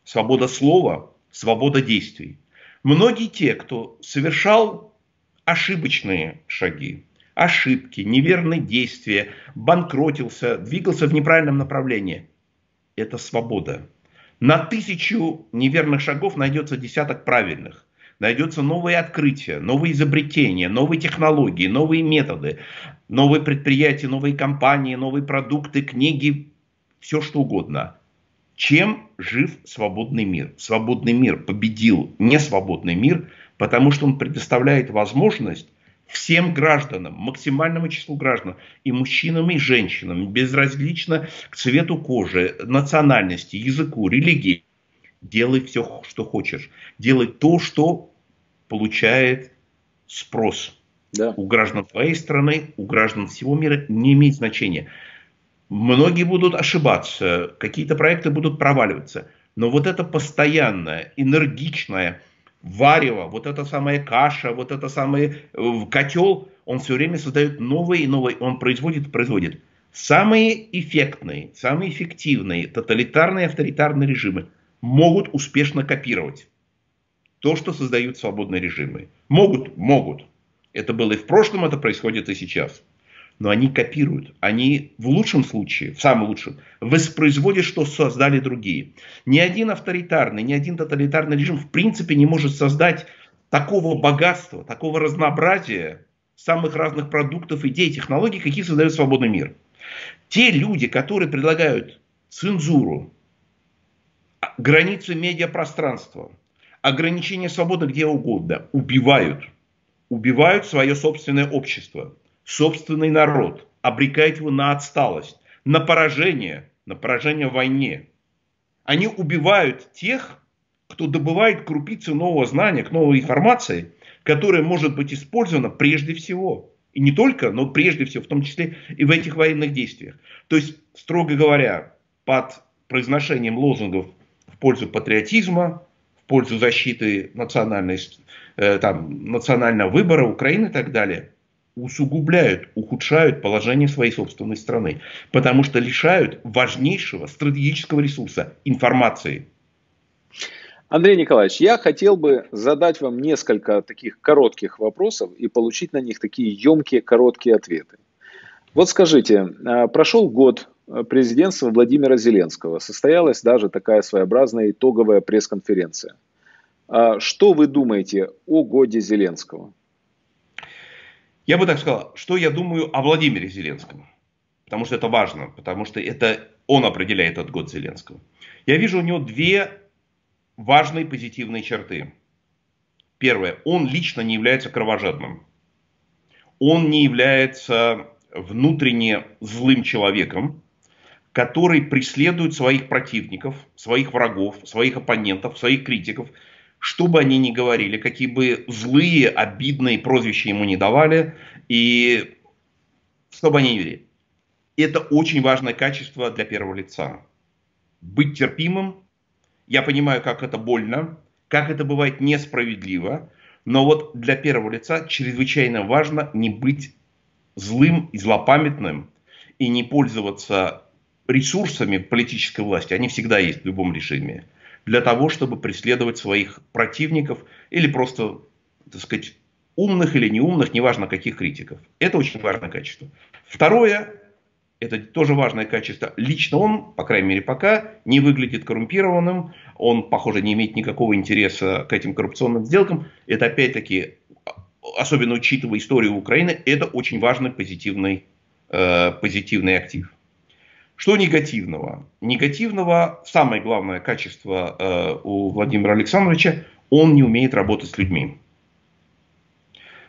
свобода слова, свобода действий. Многие те, кто совершал ошибочные шаги, ошибки, неверные действия, банкротился, двигался в неправильном направлении, это свобода. На тысячу неверных шагов найдется десяток правильных. Найдется новые открытия, новые изобретения, новые технологии, новые методы, новые предприятия, новые компании, новые продукты, книги, все что угодно. Чем жив свободный мир? Свободный мир победил несвободный мир, потому что он предоставляет возможность всем гражданам, максимальному числу граждан, и мужчинам, и женщинам, безразлично к цвету кожи, национальности, языку, религии. Делай все, что хочешь. Делай то, что получает спрос. Да. У граждан твоей страны, у граждан всего мира не имеет значения. Многие будут ошибаться, какие-то проекты будут проваливаться. Но вот это постоянное, энергичное варево, вот эта самая каша, вот это самый э, котел, он все время создает новые и новые, он производит, производит. Самые эффектные, самые эффективные тоталитарные авторитарные режимы могут успешно копировать то, что создают свободные режимы. Могут, могут. Это было и в прошлом, это происходит и сейчас но они копируют. Они в лучшем случае, в самом лучшем, воспроизводят, что создали другие. Ни один авторитарный, ни один тоталитарный режим в принципе не может создать такого богатства, такого разнообразия самых разных продуктов, идей, технологий, какие создает свободный мир. Те люди, которые предлагают цензуру, границы медиапространства, ограничение свободы где угодно, убивают. Убивают свое собственное общество собственный народ, обрекает его на отсталость, на поражение, на поражение в войне. Они убивают тех, кто добывает крупицы нового знания, новой информации, которая может быть использована прежде всего. И не только, но прежде всего, в том числе и в этих военных действиях. То есть, строго говоря, под произношением лозунгов в пользу патриотизма, в пользу защиты национальной, э, там, национального выбора Украины и так далее – усугубляют, ухудшают положение своей собственной страны, потому что лишают важнейшего стратегического ресурса информации. Андрей Николаевич, я хотел бы задать вам несколько таких коротких вопросов и получить на них такие емкие короткие ответы. Вот скажите, а, прошел год президентства Владимира Зеленского, состоялась даже такая своеобразная итоговая пресс-конференция. А что вы думаете о годе Зеленского? Я бы так сказал, что я думаю о Владимире Зеленском. Потому что это важно, потому что это он определяет этот год Зеленского. Я вижу у него две важные позитивные черты. Первое, он лично не является кровожадным. Он не является внутренне злым человеком, который преследует своих противников, своих врагов, своих оппонентов, своих критиков – что бы они ни говорили, какие бы злые, обидные прозвища ему не давали, и что бы они ни говорили. Это очень важное качество для первого лица. Быть терпимым. Я понимаю, как это больно, как это бывает несправедливо, но вот для первого лица чрезвычайно важно не быть злым и злопамятным и не пользоваться ресурсами политической власти. Они всегда есть в любом режиме для того, чтобы преследовать своих противников или просто, так сказать, умных или неумных, неважно каких критиков. Это очень важное качество. Второе, это тоже важное качество. Лично он, по крайней мере пока, не выглядит коррумпированным. Он, похоже, не имеет никакого интереса к этим коррупционным сделкам. Это опять-таки, особенно учитывая историю Украины, это очень важный позитивный, э, позитивный актив. Что негативного? Негативного, самое главное качество э, у Владимира Александровича, он не умеет работать с людьми.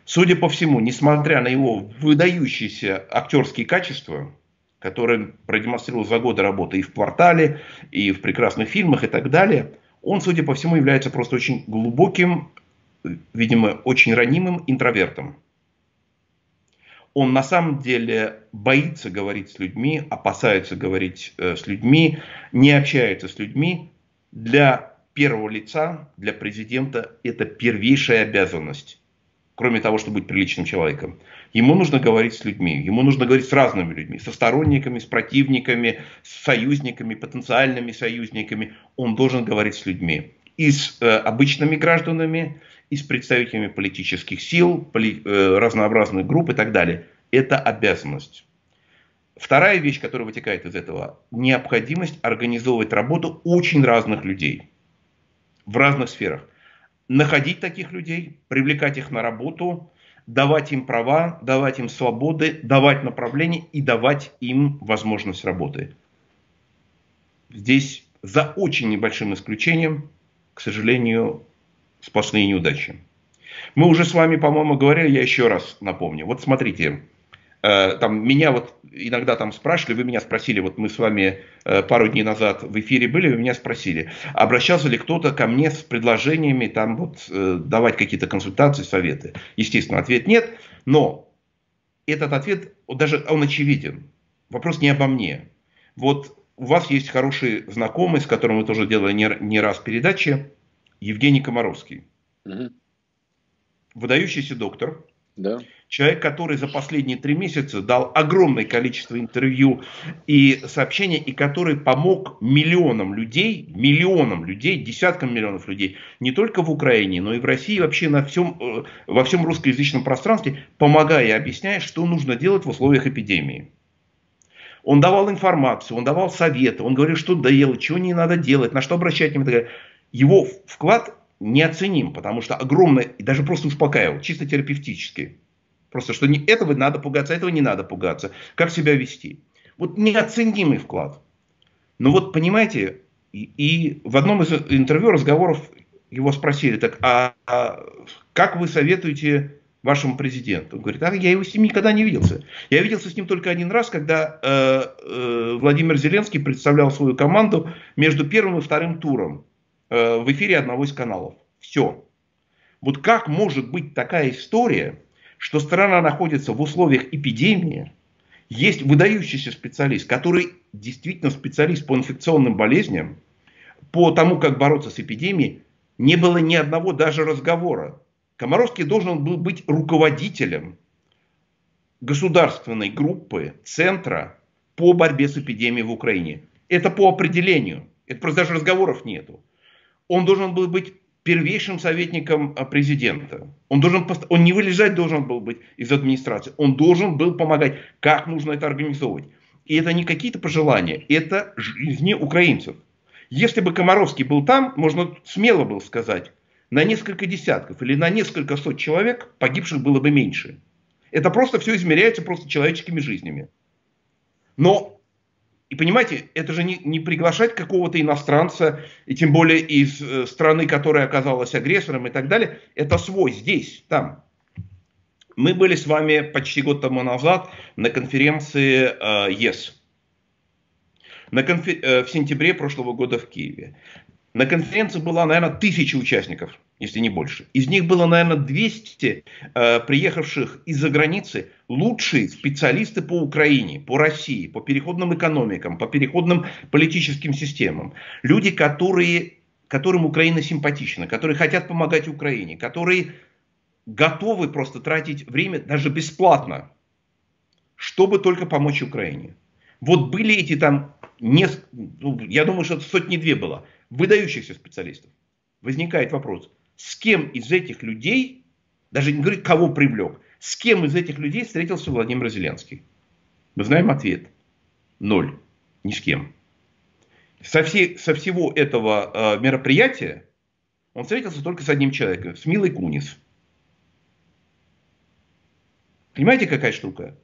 Судя по всему, несмотря на его выдающиеся актерские качества, которые продемонстрировал за годы работы и в «Квартале», и в прекрасных фильмах и так далее, он, судя по всему, является просто очень глубоким, видимо, очень ранимым интровертом. Он на самом деле боится говорить с людьми, опасается говорить э, с людьми, не общается с людьми. Для первого лица, для президента это первейшая обязанность кроме того, чтобы быть приличным человеком. Ему нужно говорить с людьми, ему нужно говорить с разными людьми, со сторонниками, с противниками, с союзниками, потенциальными союзниками. Он должен говорить с людьми. И с э, обычными гражданами, и с представителями политических сил, поли, э, разнообразных групп и так далее. Это обязанность. Вторая вещь, которая вытекает из этого, необходимость организовывать работу очень разных людей в разных сферах находить таких людей, привлекать их на работу, давать им права, давать им свободы, давать направление и давать им возможность работы. Здесь за очень небольшим исключением, к сожалению, сплошные неудачи. Мы уже с вами, по-моему, говорили, я еще раз напомню. Вот смотрите, Э, там меня вот иногда там спрашивали, вы меня спросили, вот мы с вами э, пару дней назад в эфире были, вы меня спросили, обращался ли кто-то ко мне с предложениями там вот э, давать какие-то консультации, советы. Естественно, ответ нет, но этот ответ, даже он очевиден. Вопрос не обо мне. Вот у вас есть хороший знакомый, с которым вы тоже делали не, не раз передачи, Евгений Комаровский. Угу. Выдающийся доктор, да. Человек, который за последние три месяца дал огромное количество интервью и сообщений, и который помог миллионам людей, миллионам людей, десяткам миллионов людей, не только в Украине, но и в России, вообще на всем, э, во всем русскоязычном пространстве, помогая и объясняя, что нужно делать в условиях эпидемии. Он давал информацию, он давал советы, он говорил, что делать, чего не надо делать, на что обращать внимание. Его вклад неоценим, потому что огромное, и даже просто успокаивал, чисто терапевтически. Просто, что не, этого надо пугаться, этого не надо пугаться. Как себя вести. Вот неоценимый вклад. Но вот понимаете, и, и в одном из интервью, разговоров его спросили, так, а, а как вы советуете вашему президенту? Он говорит, а я его с ним никогда не виделся. Я виделся с ним только один раз, когда э, э, Владимир Зеленский представлял свою команду между первым и вторым туром. Э, в эфире одного из каналов. Все. Вот как может быть такая история, что страна находится в условиях эпидемии, есть выдающийся специалист, который действительно специалист по инфекционным болезням, по тому, как бороться с эпидемией, не было ни одного даже разговора. Комаровский должен был быть руководителем государственной группы, центра по борьбе с эпидемией в Украине. Это по определению. Это просто даже разговоров нету он должен был быть первейшим советником а, президента. Он, должен, он не вылезать должен был быть из администрации. Он должен был помогать, как нужно это организовывать. И это не какие-то пожелания, это жизни украинцев. Если бы Комаровский был там, можно смело было сказать, на несколько десятков или на несколько сот человек погибших было бы меньше. Это просто все измеряется просто человеческими жизнями. Но и понимаете, это же не, не приглашать какого-то иностранца, и тем более из э, страны, которая оказалась агрессором и так далее. Это свой здесь, там. Мы были с вами почти год тому назад на конференции э, ЕС. На конфер... э, в сентябре прошлого года в Киеве. На конференции было, наверное, тысяча участников если не больше. Из них было, наверное, 200 э, приехавших из-за границы лучшие специалисты по Украине, по России, по переходным экономикам, по переходным политическим системам. Люди, которые, которым Украина симпатична, которые хотят помогать Украине, которые готовы просто тратить время даже бесплатно, чтобы только помочь Украине. Вот были эти там, несколько, ну, я думаю, что сотни-две было, выдающихся специалистов. Возникает вопрос, с кем из этих людей, даже не говорит, кого привлек, с кем из этих людей встретился Владимир Зеленский? Мы знаем ответ. Ноль. Ни с кем. Со, все, со всего этого э, мероприятия он встретился только с одним человеком, с Милой Кунис. Понимаете, какая штука?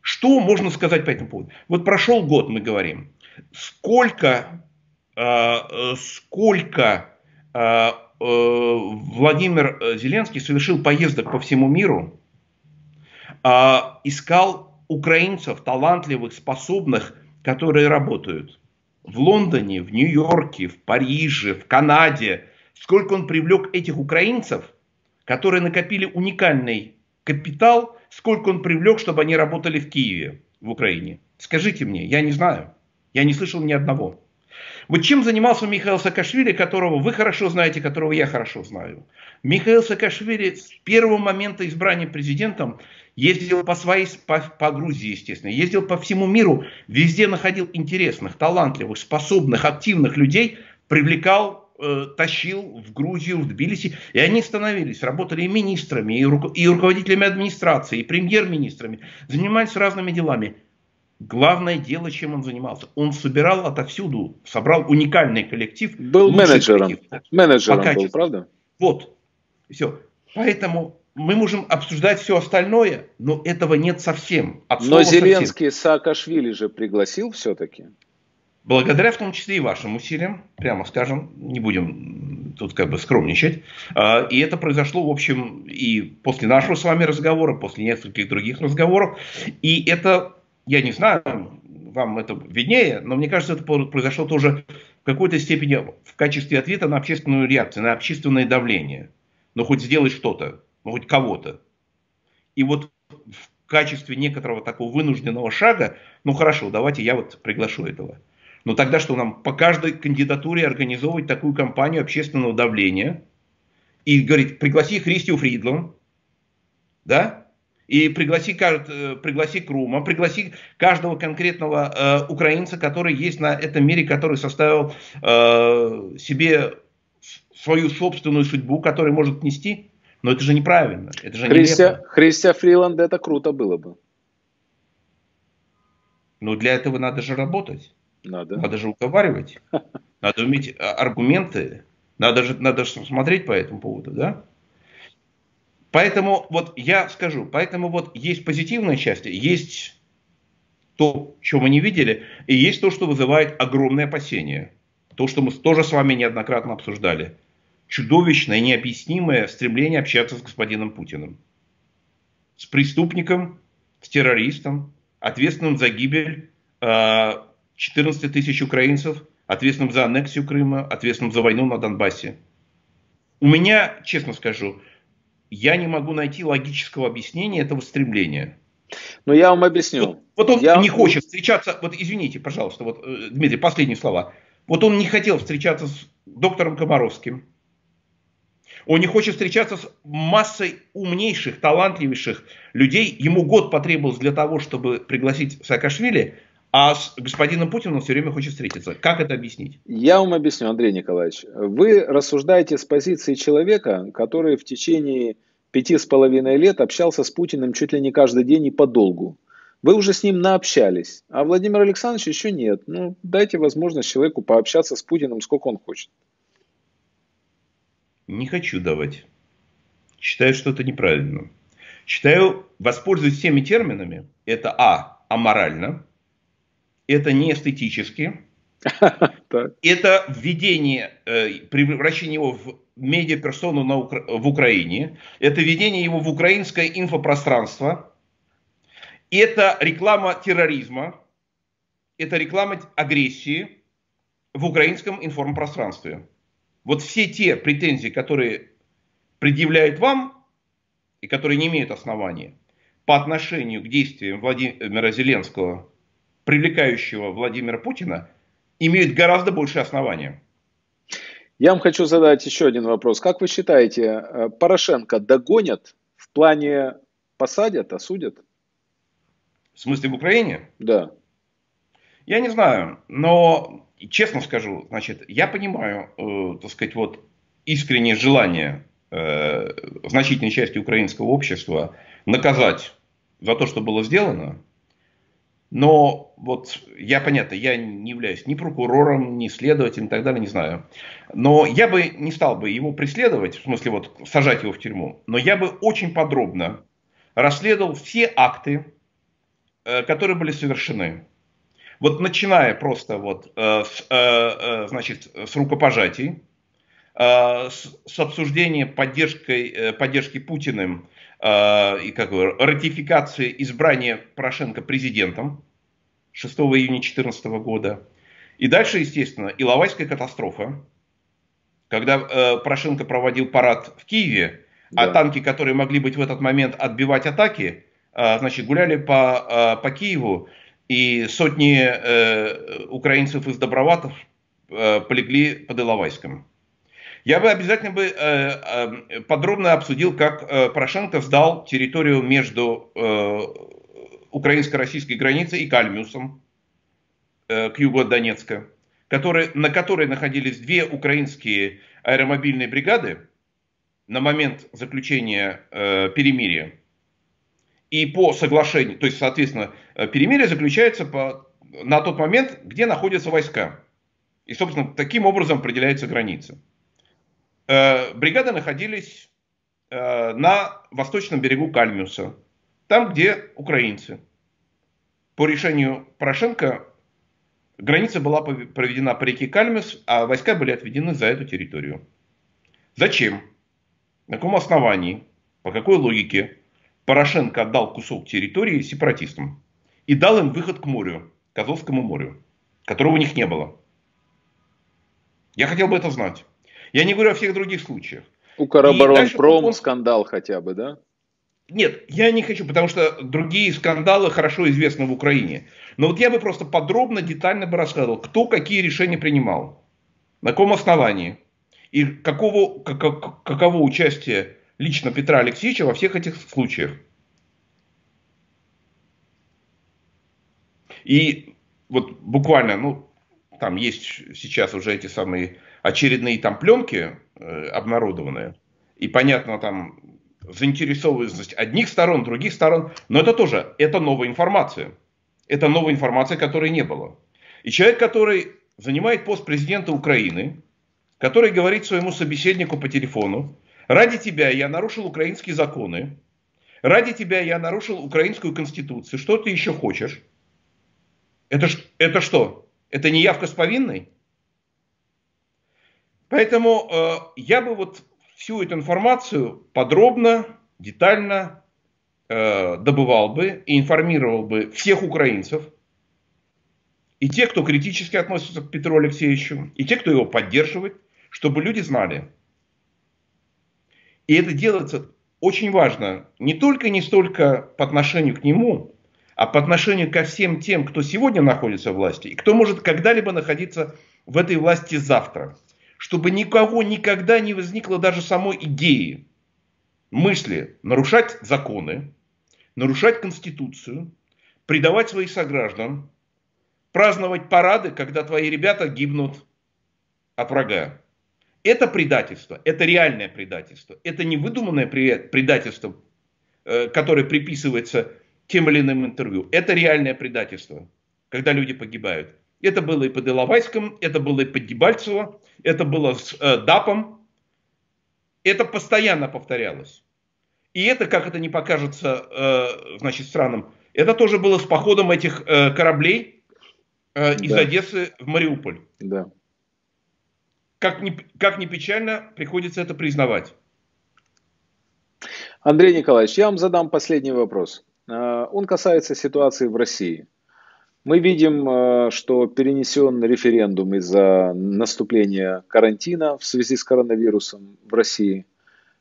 Что можно сказать по этому поводу? Вот прошел год, мы говорим. Сколько, сколько э, Э, Владимир э, Зеленский совершил поездок по всему миру, а, искал украинцев, талантливых, способных, которые работают в Лондоне, в Нью-Йорке, в Париже, в Канаде. Сколько он привлек этих украинцев, которые накопили уникальный капитал, сколько он привлек, чтобы они работали в Киеве, в Украине? Скажите мне, я не знаю. Я не слышал ни одного. Вот чем занимался Михаил Саакашвили, которого вы хорошо знаете, которого я хорошо знаю. Михаил Саакашвили с первого момента избрания президентом ездил по своей, по, по Грузии, естественно, ездил по всему миру, везде находил интересных, талантливых, способных, активных людей, привлекал, э, тащил в Грузию, в Тбилиси, и они становились, работали и министрами, и, ру, и руководителями администрации, и премьер-министрами, занимались разными делами. Главное дело, чем он занимался. Он собирал отовсюду, собрал уникальный коллектив. Был менеджером. Менеджером был, правда? Вот. Все. Поэтому мы можем обсуждать все остальное, но этого нет совсем. но Зеленский совсем. Саакашвили же пригласил все-таки. Благодаря в том числе и вашим усилиям, прямо скажем, не будем тут как бы скромничать. А, и это произошло, в общем, и после нашего с вами разговора, после нескольких других разговоров. И это я не знаю, вам это виднее, но мне кажется, это произошло тоже в какой-то степени в качестве ответа на общественную реакцию, на общественное давление. Но хоть сделать что-то, ну хоть кого-то. И вот в качестве некоторого такого вынужденного шага, ну хорошо, давайте я вот приглашу этого. Но тогда что нам по каждой кандидатуре организовывать такую кампанию общественного давления и говорить, пригласи Христию Фридлан, да, и пригласи, э, пригласи Крума, пригласи каждого конкретного э, украинца, который есть на этом мире, который составил э, себе свою собственную судьбу, который может нести. Но это же неправильно. Это же Христия, Христия Фриланд, это круто было бы. Но для этого надо же работать. Надо. Надо же уговаривать. Надо уметь а, аргументы. Надо же, надо же смотреть по этому поводу, да? Поэтому вот я скажу, поэтому вот есть позитивные части, есть то, что мы не видели, и есть то, что вызывает огромные опасения. То, что мы тоже с вами неоднократно обсуждали. Чудовищное, необъяснимое стремление общаться с господином Путиным. С преступником, с террористом, ответственным за гибель 14 э, тысяч украинцев, ответственным за аннексию Крыма, ответственным за войну на Донбассе. У меня, честно скажу, я не могу найти логического объяснения этого стремления. Но я вам объясню. Вот, вот он я... не хочет встречаться, вот извините, пожалуйста, вот, э, Дмитрий, последние слова. Вот он не хотел встречаться с доктором Комаровским. Он не хочет встречаться с массой умнейших, талантливейших людей. Ему год потребовался для того, чтобы пригласить Саакашвили, а с господином Путиным все время хочет встретиться. Как это объяснить? Я вам объясню, Андрей Николаевич. Вы рассуждаете с позиции человека, который в течение пяти с половиной лет общался с Путиным чуть ли не каждый день и подолгу. Вы уже с ним наобщались, а Владимир Александрович еще нет. Ну, дайте возможность человеку пообщаться с Путиным сколько он хочет. Не хочу давать. Считаю, что это неправильно. Считаю, воспользуюсь всеми терминами. Это А. Аморально это не эстетически, это введение, э, превращение его в медиаперсону на, в Украине, это введение его в украинское инфопространство, это реклама терроризма, это реклама агрессии в украинском информпространстве. Вот все те претензии, которые предъявляют вам и которые не имеют основания по отношению к действиям Владимира Зеленского привлекающего Владимира Путина, имеют гораздо больше основания. Я вам хочу задать еще один вопрос. Как вы считаете, э, Порошенко догонят в плане посадят, осудят? В смысле в Украине? Да. Я не знаю, но честно скажу, значит, я понимаю, э, так сказать, вот искреннее желание э, значительной части украинского общества наказать за то, что было сделано, но вот я, понятно, я не являюсь ни прокурором, ни следователем и так далее, не знаю. Но я бы не стал бы его преследовать, в смысле вот сажать его в тюрьму. Но я бы очень подробно расследовал все акты, э, которые были совершены. Вот начиная просто вот э, с, э, значит, с рукопожатий, с, с обсуждения поддержкой, поддержки Путиным и как бы, ратификации избрания Порошенко президентом 6 июня 2014 года. И дальше, естественно, Иловайская катастрофа, когда э, Порошенко проводил парад в Киеве, а танки, которые могли быть в этот момент отбивать атаки, э, значит, гуляли по, э, по Киеву, и сотни э, украинцев из Доброватов э, полегли под Иловайском. Я бы обязательно бы э, э, подробно обсудил, как э, Порошенко сдал территорию между украинско-российской границей и Кальмиусом к югу от Донецка, который, на которой находились две украинские аэромобильные бригады на момент заключения э, перемирия. И по соглашению, то есть, соответственно, перемирие заключается по, на тот момент, где находятся войска. И, собственно, таким образом определяется граница. Э, бригады находились э, на восточном берегу Кальмиуса, там, где украинцы. По решению Порошенко граница была проведена по реке Кальмиус, а войска были отведены за эту территорию. Зачем? На каком основании? По какой логике Порошенко отдал кусок территории сепаратистам и дал им выход к морю, к Азовскому морю, которого у них не было. Я хотел бы это знать. Я не говорю о всех других случаях. У Караборонпром он... скандал хотя бы, да? Нет, я не хочу, потому что другие скандалы хорошо известны в Украине. Но вот я бы просто подробно, детально бы рассказывал, кто какие решения принимал, на каком основании и какого, как, каково участие лично Петра Алексеевича во всех этих случаях. И вот буквально, ну, там есть сейчас уже эти самые очередные там пленки э, обнародованные. И понятно, там заинтересованность одних сторон, других сторон. Но это тоже, это новая информация. Это новая информация, которой не было. И человек, который занимает пост президента Украины, который говорит своему собеседнику по телефону, Ради тебя я нарушил украинские законы. Ради тебя я нарушил украинскую конституцию. Что ты еще хочешь? Это, это что? Это не явка с повинной? Поэтому э, я бы вот всю эту информацию подробно, детально э, добывал бы и информировал бы всех украинцев, и те, кто критически относится к Петру Алексеевичу, и те, кто его поддерживает, чтобы люди знали, и это делается очень важно не только не столько по отношению к нему, а по отношению ко всем тем, кто сегодня находится в власти и кто может когда-либо находиться в этой власти завтра. Чтобы никого никогда не возникло даже самой идеи, мысли нарушать законы, нарушать Конституцию, предавать своих сограждан, праздновать парады, когда твои ребята гибнут от врага. Это предательство, это реальное предательство. Это не выдуманное предательство, э, которое приписывается тем или иным интервью. Это реальное предательство, когда люди погибают. Это было и под Иловайском, это было и под Дебальцево, это было с э, ДАПом. Это постоянно повторялось. И это, как это не покажется, э, значит, странным, это тоже было с походом этих э, кораблей э, из да. Одессы в Мариуполь. Да как ни, как ни печально, приходится это признавать. Андрей Николаевич, я вам задам последний вопрос. А, он касается ситуации в России. Мы видим, а, что перенесен референдум из-за наступления карантина в связи с коронавирусом в России.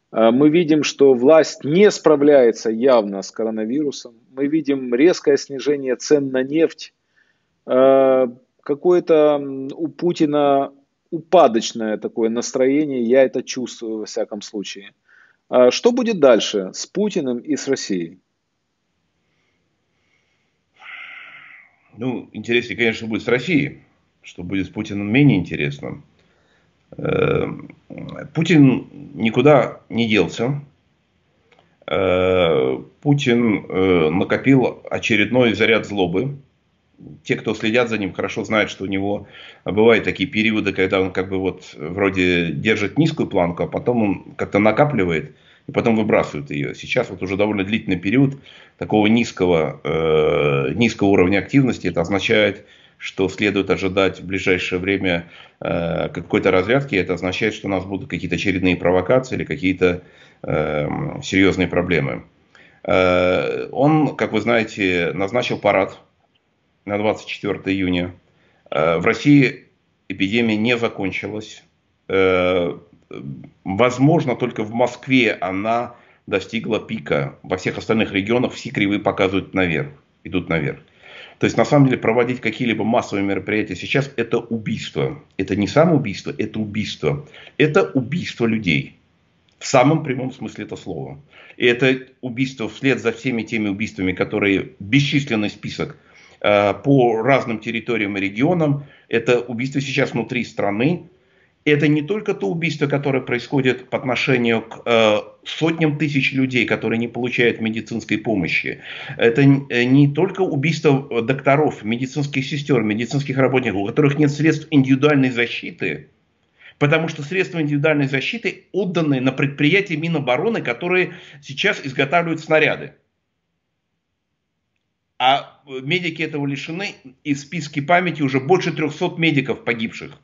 А, мы видим, что власть не справляется явно с коронавирусом. Мы видим резкое снижение цен на нефть. Какое-то у Путина упадочное такое настроение, я это чувствую во всяком случае. Что будет дальше с Путиным и с Россией? Ну, интереснее, конечно, будет с Россией. Что будет с Путиным, менее интересно. Э, Путин никуда не делся. Э, Путин э, накопил очередной заряд злобы те, кто следят за ним, хорошо знают, что у него бывают такие периоды, когда он как бы вот вроде держит низкую планку, а потом он как-то накапливает и потом выбрасывает ее. Сейчас вот уже довольно длительный период такого низкого, э, низкого уровня активности. Это означает, что следует ожидать в ближайшее время э, какой-то разрядки. Это означает, что у нас будут какие-то очередные провокации или какие-то э, серьезные проблемы. Э, он, как вы знаете, назначил парад на 24 июня. Э, в России эпидемия не закончилась. Э, возможно, только в Москве она достигла пика. Во всех остальных регионах все кривые показывают наверх, идут наверх. То есть, на самом деле, проводить какие-либо массовые мероприятия сейчас – это убийство. Это не самоубийство, это убийство. Это убийство людей. В самом прямом смысле этого слова. И это убийство вслед за всеми теми убийствами, которые бесчисленный список э, по разным территориям и регионам. Это убийство сейчас внутри страны, это не только то убийство, которое происходит по отношению к э, сотням тысяч людей, которые не получают медицинской помощи. Это э, не только убийство докторов, медицинских сестер, медицинских работников, у которых нет средств индивидуальной защиты, потому что средства индивидуальной защиты отданы на предприятия Минобороны, которые сейчас изготавливают снаряды. А медики этого лишены, и в списке памяти уже больше 300 медиков погибших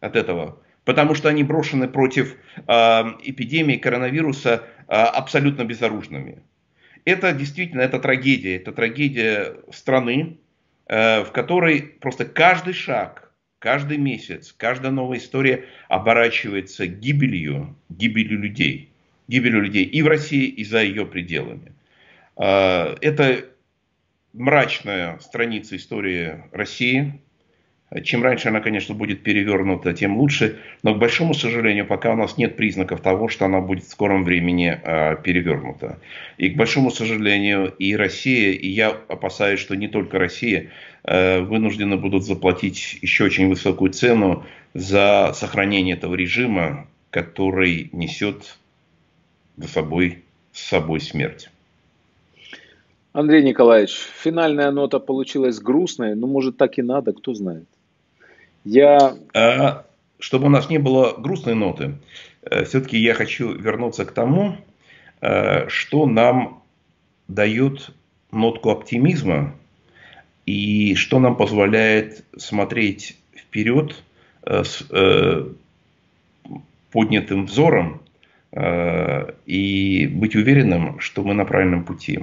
от этого потому что они брошены против э, эпидемии коронавируса э, абсолютно безоружными. Это действительно это трагедия, это трагедия страны, э, в которой просто каждый шаг, каждый месяц, каждая новая история оборачивается гибелью, гибелью людей, гибелью людей и в России, и за ее пределами. Э, это мрачная страница истории России, чем раньше она, конечно, будет перевернута, тем лучше. Но, к большому сожалению, пока у нас нет признаков того, что она будет в скором времени э, перевернута. И, к большому сожалению, и Россия, и я опасаюсь, что не только Россия, э, вынуждены будут заплатить еще очень высокую цену за сохранение этого режима, который несет за собой, с собой смерть. Андрей Николаевич, финальная нота получилась грустная, но может так и надо, кто знает. Я... А, чтобы у нас не было грустной ноты, э, все-таки я хочу вернуться к тому, э, что нам дает нотку оптимизма и что нам позволяет смотреть вперед э, с поднятым взором и быть уверенным, что мы на правильном пути.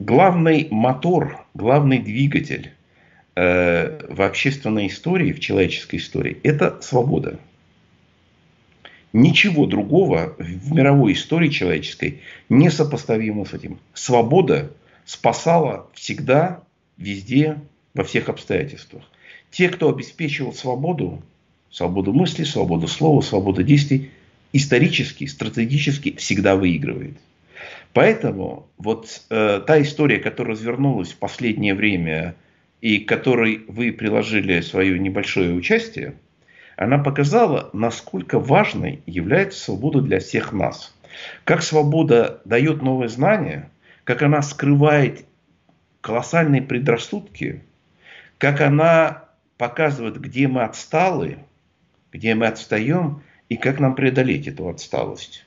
Главный мотор, главный двигатель Э, в общественной истории, в человеческой истории, это свобода. Ничего другого в мировой истории человеческой не сопоставимо с этим. Свобода спасала всегда, везде, во всех обстоятельствах. Те, кто обеспечивал свободу, свободу мысли, свободу слова, свободу действий, исторически, стратегически всегда выигрывает. Поэтому вот э, та история, которая развернулась в последнее время и которой вы приложили свое небольшое участие, она показала, насколько важной является свобода для всех нас. Как свобода дает новые знания, как она скрывает колоссальные предрассудки, как она показывает, где мы отсталы, где мы отстаем, и как нам преодолеть эту отсталость.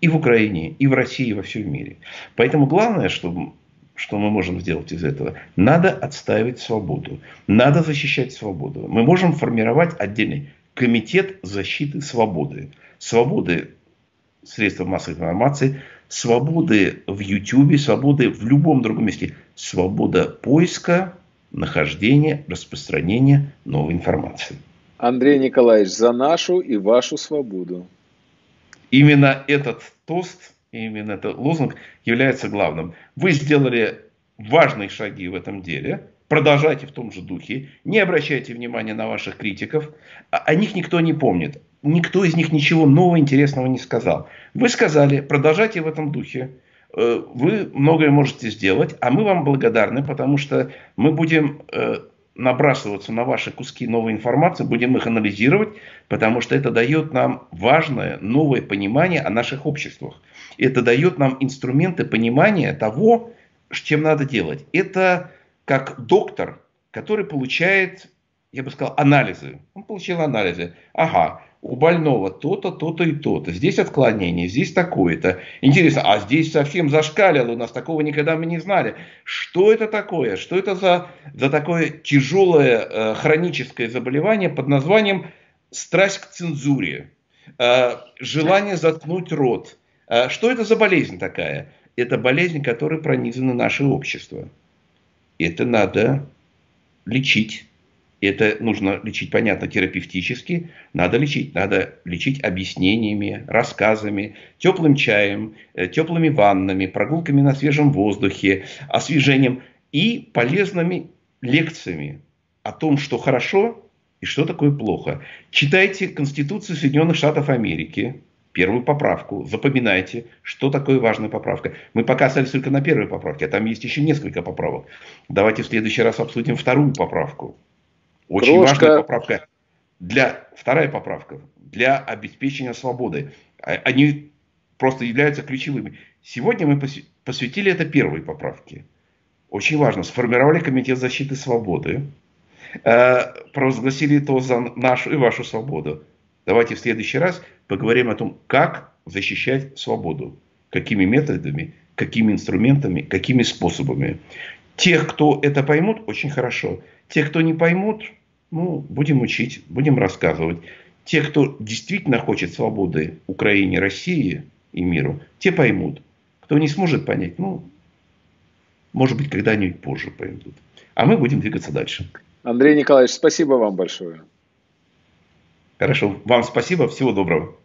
И в Украине, и в России, и во всем мире. Поэтому главное, чтобы что мы можем сделать из этого? Надо отстаивать свободу. Надо защищать свободу. Мы можем формировать отдельный комитет защиты свободы. Свободы средства массовой информации, свободы в YouTube, свободы в любом другом месте. Свобода поиска, нахождения, распространения новой информации. Андрей Николаевич, за нашу и вашу свободу. Именно этот тост именно этот лозунг является главным. Вы сделали важные шаги в этом деле, продолжайте в том же духе, не обращайте внимания на ваших критиков, о них никто не помнит, никто из них ничего нового, интересного не сказал. Вы сказали, продолжайте в этом духе, э, вы многое можете сделать, а мы вам благодарны, потому что мы будем э, набрасываться на ваши куски новой информации, будем их анализировать, потому что это дает нам важное новое понимание о наших обществах. Это дает нам инструменты понимания того, чем надо делать. Это как доктор, который получает, я бы сказал, анализы. Он получил анализы. Ага, у больного то-то, то-то и то-то. Здесь отклонение, здесь такое-то. Интересно, а здесь совсем зашкалило, у нас такого никогда мы не знали. Что это такое? Что это за, за такое тяжелое э, хроническое заболевание под названием страсть к цензуре? Э, желание заткнуть рот, что это за болезнь такая? Это болезнь, которой пронизано наше общество. Это надо лечить. это нужно лечить, понятно, терапевтически. Надо лечить. Надо лечить объяснениями, рассказами, теплым чаем, э, теплыми ваннами, прогулками на свежем воздухе, освежением и полезными лекциями о том, что хорошо и что такое плохо. Читайте Конституцию Соединенных Штатов Америки, первую поправку. Запоминайте, что такое важная поправка. Мы пока остались только на первой поправке, а там есть еще несколько поправок. Давайте в следующий раз обсудим вторую поправку. Очень Крошка. важная поправка. Для, вторая поправка. Для обеспечения свободы. А, они просто являются ключевыми. Сегодня мы посвятили это первой поправке. Очень важно. Сформировали Комитет защиты свободы. Э, провозгласили то за нашу и вашу свободу. Давайте в следующий раз поговорим о том, как защищать свободу. Какими методами, какими инструментами, какими способами. Тех, кто это поймут, очень хорошо. Те, кто не поймут, ну, будем учить, будем рассказывать. Те, кто действительно хочет свободы Украине, России и миру, те поймут. Кто не сможет понять, ну, может быть, когда-нибудь позже поймут. А мы будем двигаться дальше. Андрей Николаевич, спасибо вам большое. Хорошо. Вам спасибо. Всего доброго.